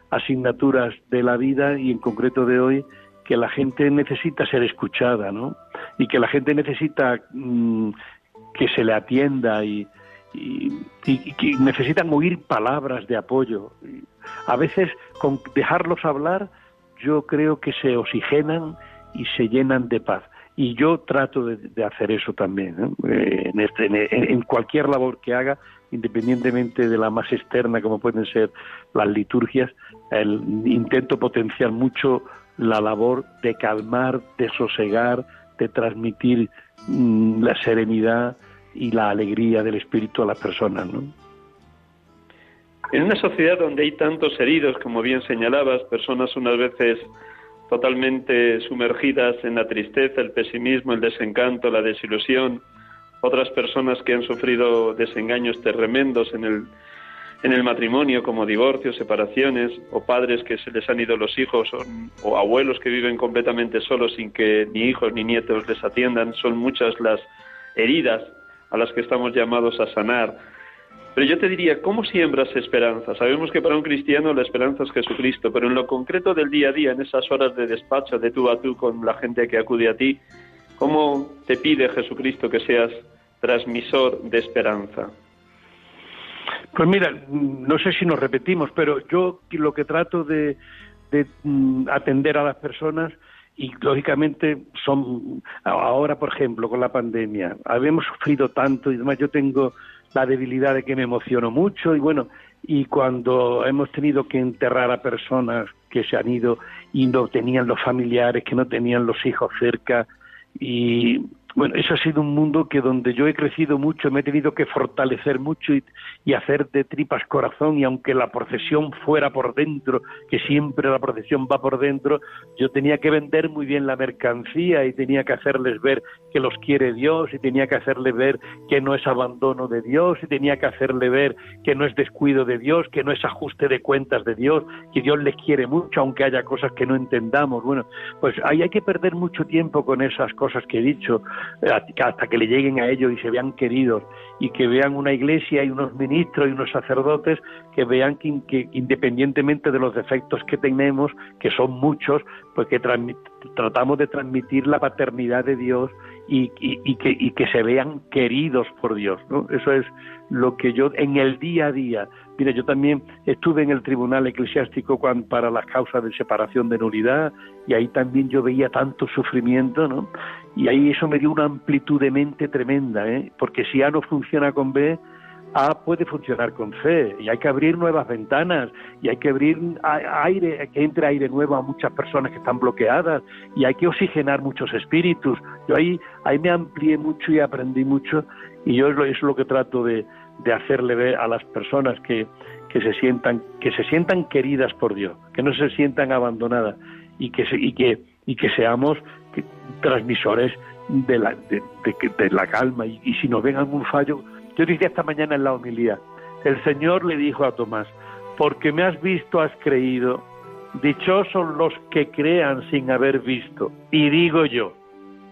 asignaturas de la vida y en concreto de hoy que la gente necesita ser escuchada, ¿no? Y que la gente necesita mm, que se le atienda y, que necesitan oír palabras de apoyo. A veces con dejarlos hablar yo creo que se oxigenan y se llenan de paz. Y yo trato de, hacer eso también, eh, en, este, en, cualquier labor que haga, independientemente de la más externa, como pueden ser las liturgias, intento potenciar mucho la labor de calmar, de sosegar, de transmitir mm, la serenidad y la alegría del espíritu a las personas, ¿no? En una sociedad donde hay tantos heridos, como bien señalabas, personas unas veces totalmente sumergidas en la tristeza, el pesimismo, el desencanto, la desilusión, otras personas que han sufrido desengaños tremendos en el, en el matrimonio, como divorcios, separaciones, o padres que se les han ido los hijos, o, o abuelos que viven completamente solos sin que ni hijos ni nietos les atiendan. Son muchas las heridas a las que estamos llamados a sanar. Pero yo te diría, ¿cómo siembras esperanza? Sabemos que para un cristiano la esperanza es Jesucristo, pero en lo concreto del día a día, en esas horas de despacho, de tú a tú con la gente que acude a ti, ¿cómo te pide Jesucristo que seas transmisor de esperanza? Pues mira, no sé si nos repetimos, pero yo lo que trato de, mm, atender a las personas y lógicamente son ahora por ejemplo con la pandemia habíamos sufrido tanto y además yo tengo la debilidad de que me emociono mucho y bueno, y cuando hemos tenido que enterrar a personas que se han ido y no tenían los familiares, que no tenían los hijos cerca y bueno, eso ha sido un mundo que donde yo he crecido mucho, me he tenido que fortalecer mucho y, hacer de tripas corazón, y aunque la procesión fuera por dentro, que siempre la procesión va por dentro, yo tenía que vender muy bien la mercancía y tenía que hacerles ver que los quiere Dios, y tenía que hacerle ver que no es abandono de Dios, y tenía que hacerle ver que no es descuido de Dios, que no es ajuste de cuentas de Dios, que Dios les quiere mucho, aunque haya cosas que no entendamos. Bueno, pues ahí hay que perder mucho tiempo con esas cosas que he dicho hasta que le lleguen a ellos y se vean queridos y que vean una iglesia y unos ministros y unos sacerdotes que vean que, independientemente de los defectos que tenemos, que son muchos, pues que tratamos de transmitir la paternidad de Dios y, que, y que se vean queridos por Dios. ¿no? Eso es lo que yo en el día a día Mira, yo también estuve en el tribunal eclesiástico para las causas de separación de nulidad y ahí también yo veía tanto sufrimiento, ¿no? Y ahí eso me dio una amplitud de mente tremenda, ¿eh? Porque si A no funciona con B, A puede funcionar con C y hay que abrir nuevas ventanas y hay que abrir aire, que entre aire nuevo a muchas personas que están bloqueadas y hay que oxigenar muchos espíritus. Yo ahí, ahí me amplié mucho y aprendí mucho y yo eso es lo que trato de, de hacerle ver a las personas que, que se sientan que se sientan queridas por Dios, que no se sientan abandonadas y que y que y que seamos transmisores de la de, la calma y, si nos ven algún fallo, yo dije esta mañana en la homilía, el Señor le dijo a Tomás, porque me has visto has creído, dichosos los que crean sin haber visto, y digo yo,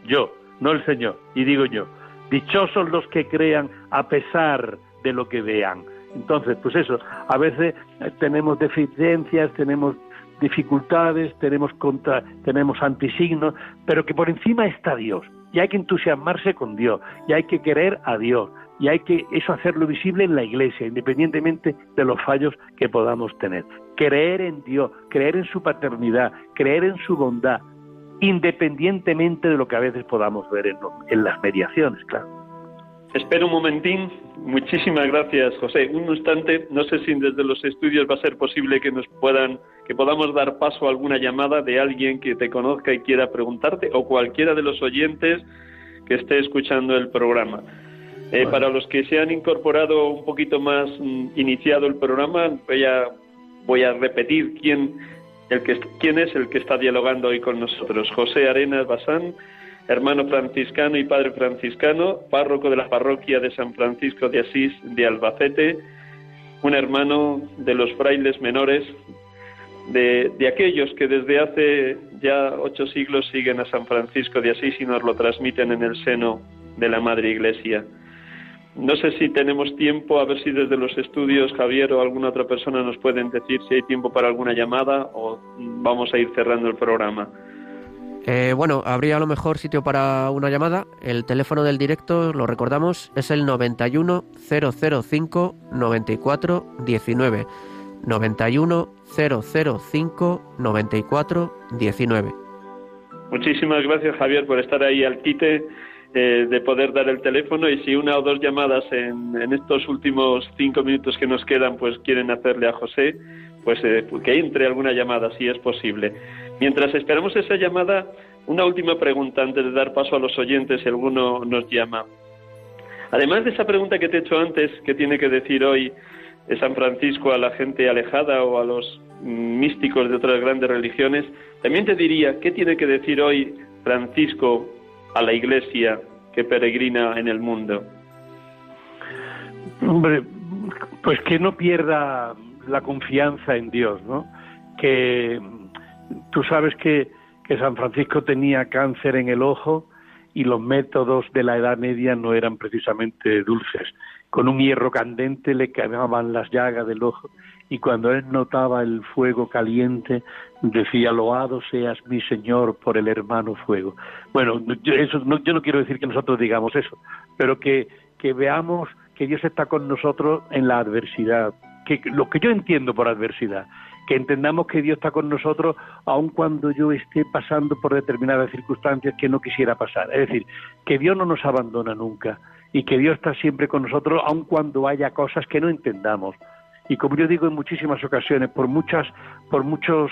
yo, no el Señor, y digo yo, dichosos los que crean a pesar de lo que vean. Entonces, pues eso, a veces eh, tenemos deficiencias, tenemos dificultades, tenemos contra, tenemos antisignos, pero que por encima está Dios. Y hay que entusiasmarse con Dios, y hay que querer a Dios, y hay que eso hacerlo visible en la iglesia, independientemente de los fallos que podamos tener. Creer en Dios, creer en su paternidad, creer en su bondad, independientemente de lo que a veces podamos ver en, en las mediaciones, claro. Espera un momentín. Muchísimas gracias, José. Un instante, no sé si desde los estudios va a ser posible que nos puedan que podamos dar paso a alguna llamada de alguien que te conozca y quiera preguntarte o cualquiera de los oyentes que esté escuchando el programa. Eh, para los que se han incorporado un poquito más mm, iniciado el programa, voy a, voy a repetir quién, el que, quién es el que está dialogando hoy con nosotros. José Arenas Basán, hermano franciscano y padre franciscano, párroco de la parroquia de San Francisco de Asís de Albacete, un hermano de los frailes menores, de, de, aquellos que desde hace ya ocho siglos siguen a San Francisco de Asís y nos lo transmiten en el seno de la Madre Iglesia. No sé si tenemos tiempo, a ver si desde los estudios Javier o alguna otra persona nos pueden decir si hay tiempo para alguna llamada o vamos a ir cerrando el programa. Eh, bueno, habría a lo mejor sitio para una llamada. El teléfono del directo, lo recordamos, es el 91 005 94 19. 91 005 94 19. Muchísimas gracias Javier por estar ahí al quite eh, de poder dar el teléfono y si una o dos llamadas en, en, estos últimos cinco minutos que nos quedan pues quieren hacerle a José, pues eh, que entre alguna llamada si es posible. Mientras esperamos esa llamada, una última pregunta antes de dar paso a los oyentes si alguno nos llama. Además de esa pregunta que te he hecho antes, ¿qué tiene que decir hoy San Francisco a la gente alejada o a los místicos de otras grandes religiones? También te diría, ¿qué tiene que decir hoy Francisco a la iglesia que peregrina en el mundo? Hombre, pues que no pierda la confianza en Dios, ¿no? Que tú sabes que, que San Francisco tenía cáncer en el ojo y los métodos de la Edad Media no eran precisamente dulces. Con un hierro candente le quemaban las llagas del ojo y cuando él notaba el fuego caliente decía, loado seas mi Señor por el hermano fuego. Bueno, yo, eso, no, yo no quiero decir que nosotros digamos eso, pero que, que veamos que Dios está con nosotros en la adversidad, que lo que yo entiendo por adversidad, que entendamos que Dios está con nosotros aun cuando yo esté pasando por determinadas circunstancias que no quisiera pasar. Es decir, que Dios no nos abandona nunca y que Dios está siempre con nosotros aun cuando haya cosas que no entendamos. Y como yo digo en muchísimas ocasiones, por muchas, por muchos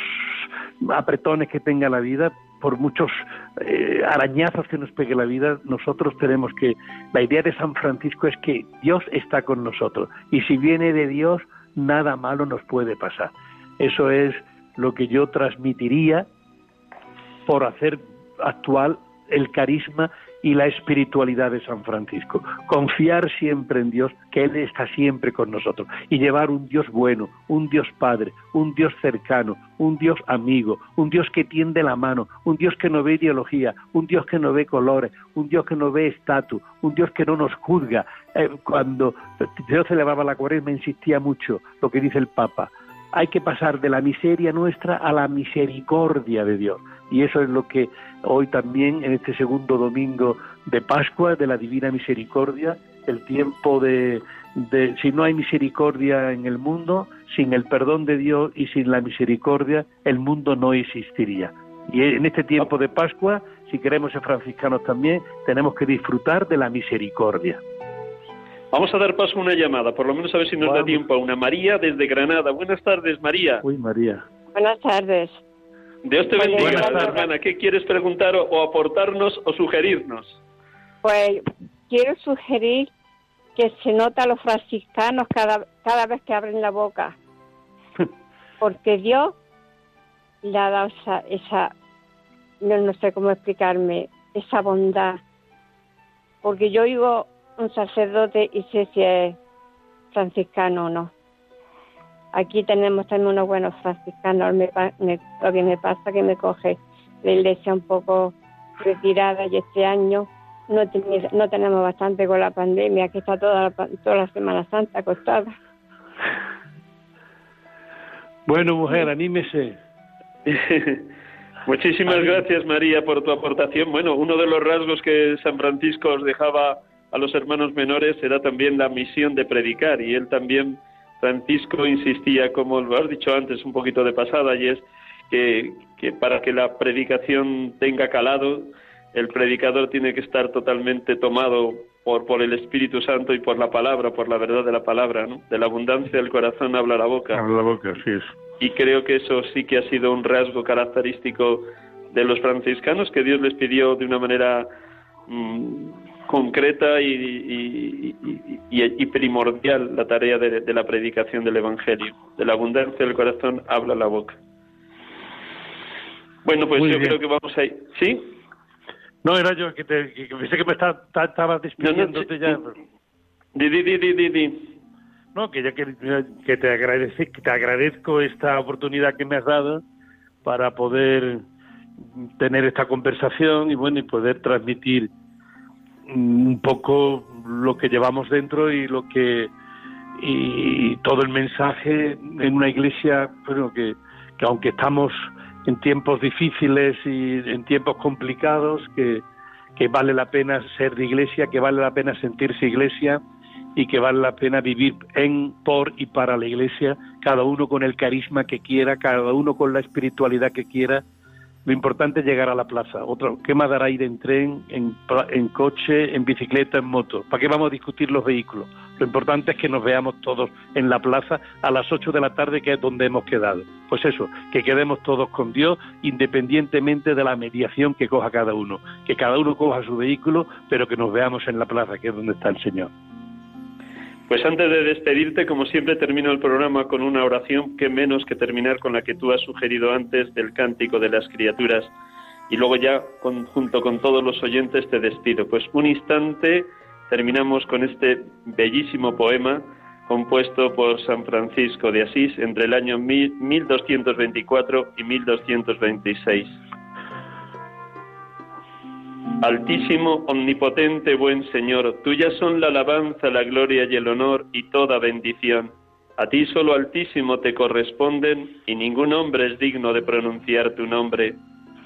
apretones que tenga la vida, por muchos eh, arañazos que nos pegue la vida, nosotros tenemos que, la idea de San Francisco es que Dios está con nosotros. Y si viene de Dios, nada malo nos puede pasar. Eso es lo que yo transmitiría por hacer actual el carisma y la espiritualidad de San Francisco. Confiar siempre en Dios, que Él está siempre con nosotros. Y llevar un Dios bueno, un Dios Padre, un Dios cercano, un Dios amigo, un Dios que tiende la mano, un Dios que no ve ideología, un Dios que no ve colores, un Dios que no ve estatus, un Dios que no nos juzga. Eh, cuando yo celebraba la cuaresma insistía mucho lo que dice el Papa hay que pasar de la miseria nuestra a la misericordia de Dios. Y eso es lo que hoy también, en este segundo domingo de Pascua, de la Divina Misericordia, el tiempo de, de, si no hay misericordia en el mundo, sin el perdón de Dios y sin la misericordia, el mundo no existiría. Y en este tiempo de Pascua, si queremos ser franciscanos también, tenemos que disfrutar de la misericordia. Vamos a dar paso a una llamada, por lo menos a ver si nos da tiempo. Una María desde Granada. Buenas tardes, María. Uy, María. Buenas tardes. Dios te bendiga, hermana. ¿Qué quieres preguntar o, aportarnos o sugerirnos? Pues quiero sugerir que se nota a los franciscanos cada, cada vez que abren la boca. Porque Dios le ha dado esa, esa no, no sé cómo explicarme, esa bondad. Porque yo oigo un sacerdote y sé si es franciscano o no. Aquí tenemos también unos buenos franciscanos. lo que me pasa que me coge la iglesia un poco retirada y este año no, no tenemos bastante con la pandemia, que está toda la, toda la Semana Santa acostada. Bueno, mujer, anímese. Muchísimas gracias, María, por tu aportación. Bueno, uno de los rasgos que San Francisco os dejaba a los hermanos menores era también la misión de predicar y él también, Francisco, insistía, como lo has dicho antes, un poquito de pasada, y es que, que para que la predicación tenga calado, el predicador tiene que estar totalmente tomado por, por el Espíritu Santo y por la palabra, por la verdad de la palabra, ¿no? De la abundancia del corazón habla la boca. Habla la boca, sí es. Y creo que eso sí que ha sido un rasgo característico de los franciscanos que Dios les pidió de una manera mm, concreta y, y, primordial la tarea de, la predicación del Evangelio. De la abundancia del corazón habla la boca. Bueno, pues yo creo que vamos a ir. ¿Sí? No, era yo que, te, que, pensé que me está, estaba despidiéndote ya. Di, di, di, di, di, No, que ya que, que te, agradece, que te agradezco esta oportunidad que me has dado para poder tener esta conversación y bueno y poder transmitir un poco lo que llevamos dentro y lo que y todo el mensaje en una iglesia bueno que, que aunque estamos en tiempos difíciles y en tiempos complicados que, que vale la pena ser de iglesia que vale la pena sentirse iglesia y que vale la pena vivir en por y para la iglesia cada uno con el carisma que quiera cada uno con la espiritualidad que quiera lo importante es llegar a la plaza. Otro, ¿Qué más dará ir en tren, en, en coche, en bicicleta, en moto? ¿Para qué vamos a discutir los vehículos? Lo importante es que nos veamos todos en la plaza a las 8 de la tarde, que es donde hemos quedado. Pues eso, que quedemos todos con Dios, independientemente de la mediación que coja cada uno. Que cada uno coja su vehículo, pero que nos veamos en la plaza, que es donde está el Señor. Pues antes de despedirte, como siempre, termino el programa con una oración que menos que terminar con la que tú has sugerido antes del cántico de las criaturas. Y luego ya, junto con todos los oyentes, te despido. Pues un instante terminamos con este bellísimo poema compuesto por San Francisco de Asís entre el año 1224 y 1226. Altísimo, omnipotente, buen Señor, tuyas son la alabanza, la gloria y el honor y toda bendición. A ti solo Altísimo te corresponden y ningún hombre es digno de pronunciar tu nombre.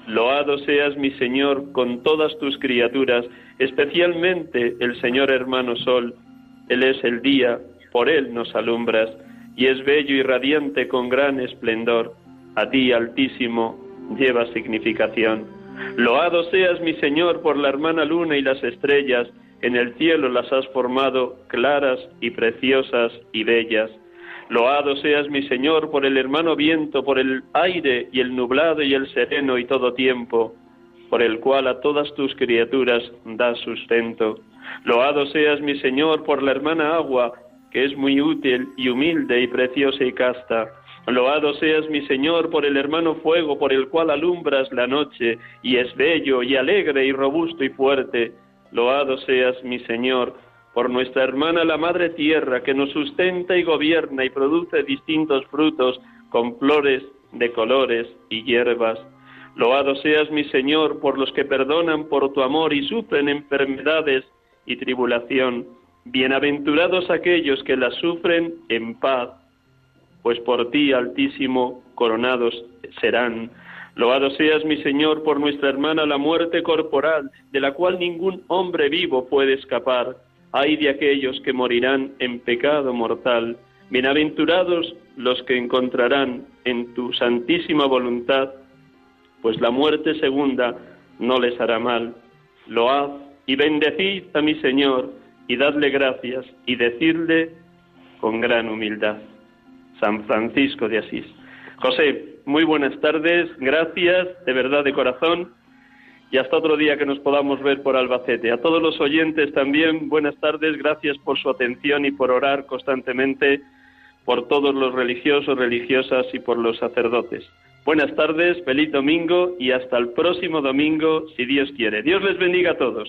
Loado seas mi Señor con todas tus criaturas, especialmente el Señor hermano Sol. Él es el día, por él nos alumbras, y es bello y radiante con gran esplendor. A ti, Altísimo, lleva significación. Loado seas mi Señor por la hermana luna y las estrellas, en el cielo las has formado claras y preciosas y bellas. Loado seas mi Señor por el hermano viento, por el aire y el nublado y el sereno y todo tiempo, por el cual a todas tus criaturas das sustento. Loado seas mi Señor por la hermana agua, que es muy útil y humilde y preciosa y casta Loado seas mi Señor por el hermano fuego por el cual alumbras la noche y es bello y alegre y robusto y fuerte. Loado seas mi Señor por nuestra hermana la Madre Tierra que nos sustenta y gobierna y produce distintos frutos con flores de colores y hierbas. Loado seas mi Señor por los que perdonan por tu amor y sufren enfermedades y tribulación. Bienaventurados aquellos que las sufren en paz pues por ti, Altísimo, coronados serán. Loado seas, mi Señor, por nuestra hermana la muerte corporal, de la cual ningún hombre vivo puede escapar. Ay de aquellos que morirán en pecado mortal. Bienaventurados los que encontrarán en tu santísima voluntad, pues la muerte segunda no les hará mal. Load y bendecid a mi Señor, y dadle gracias, y decidle con gran humildad. San Francisco de Asís. José, muy buenas tardes, gracias de verdad de corazón y hasta otro día que nos podamos ver por Albacete. A todos los oyentes también, buenas tardes, gracias por su atención y por orar constantemente por todos los religiosos, religiosas y por los sacerdotes. Buenas tardes, feliz domingo y hasta el próximo domingo, si Dios quiere. Dios les bendiga a todos.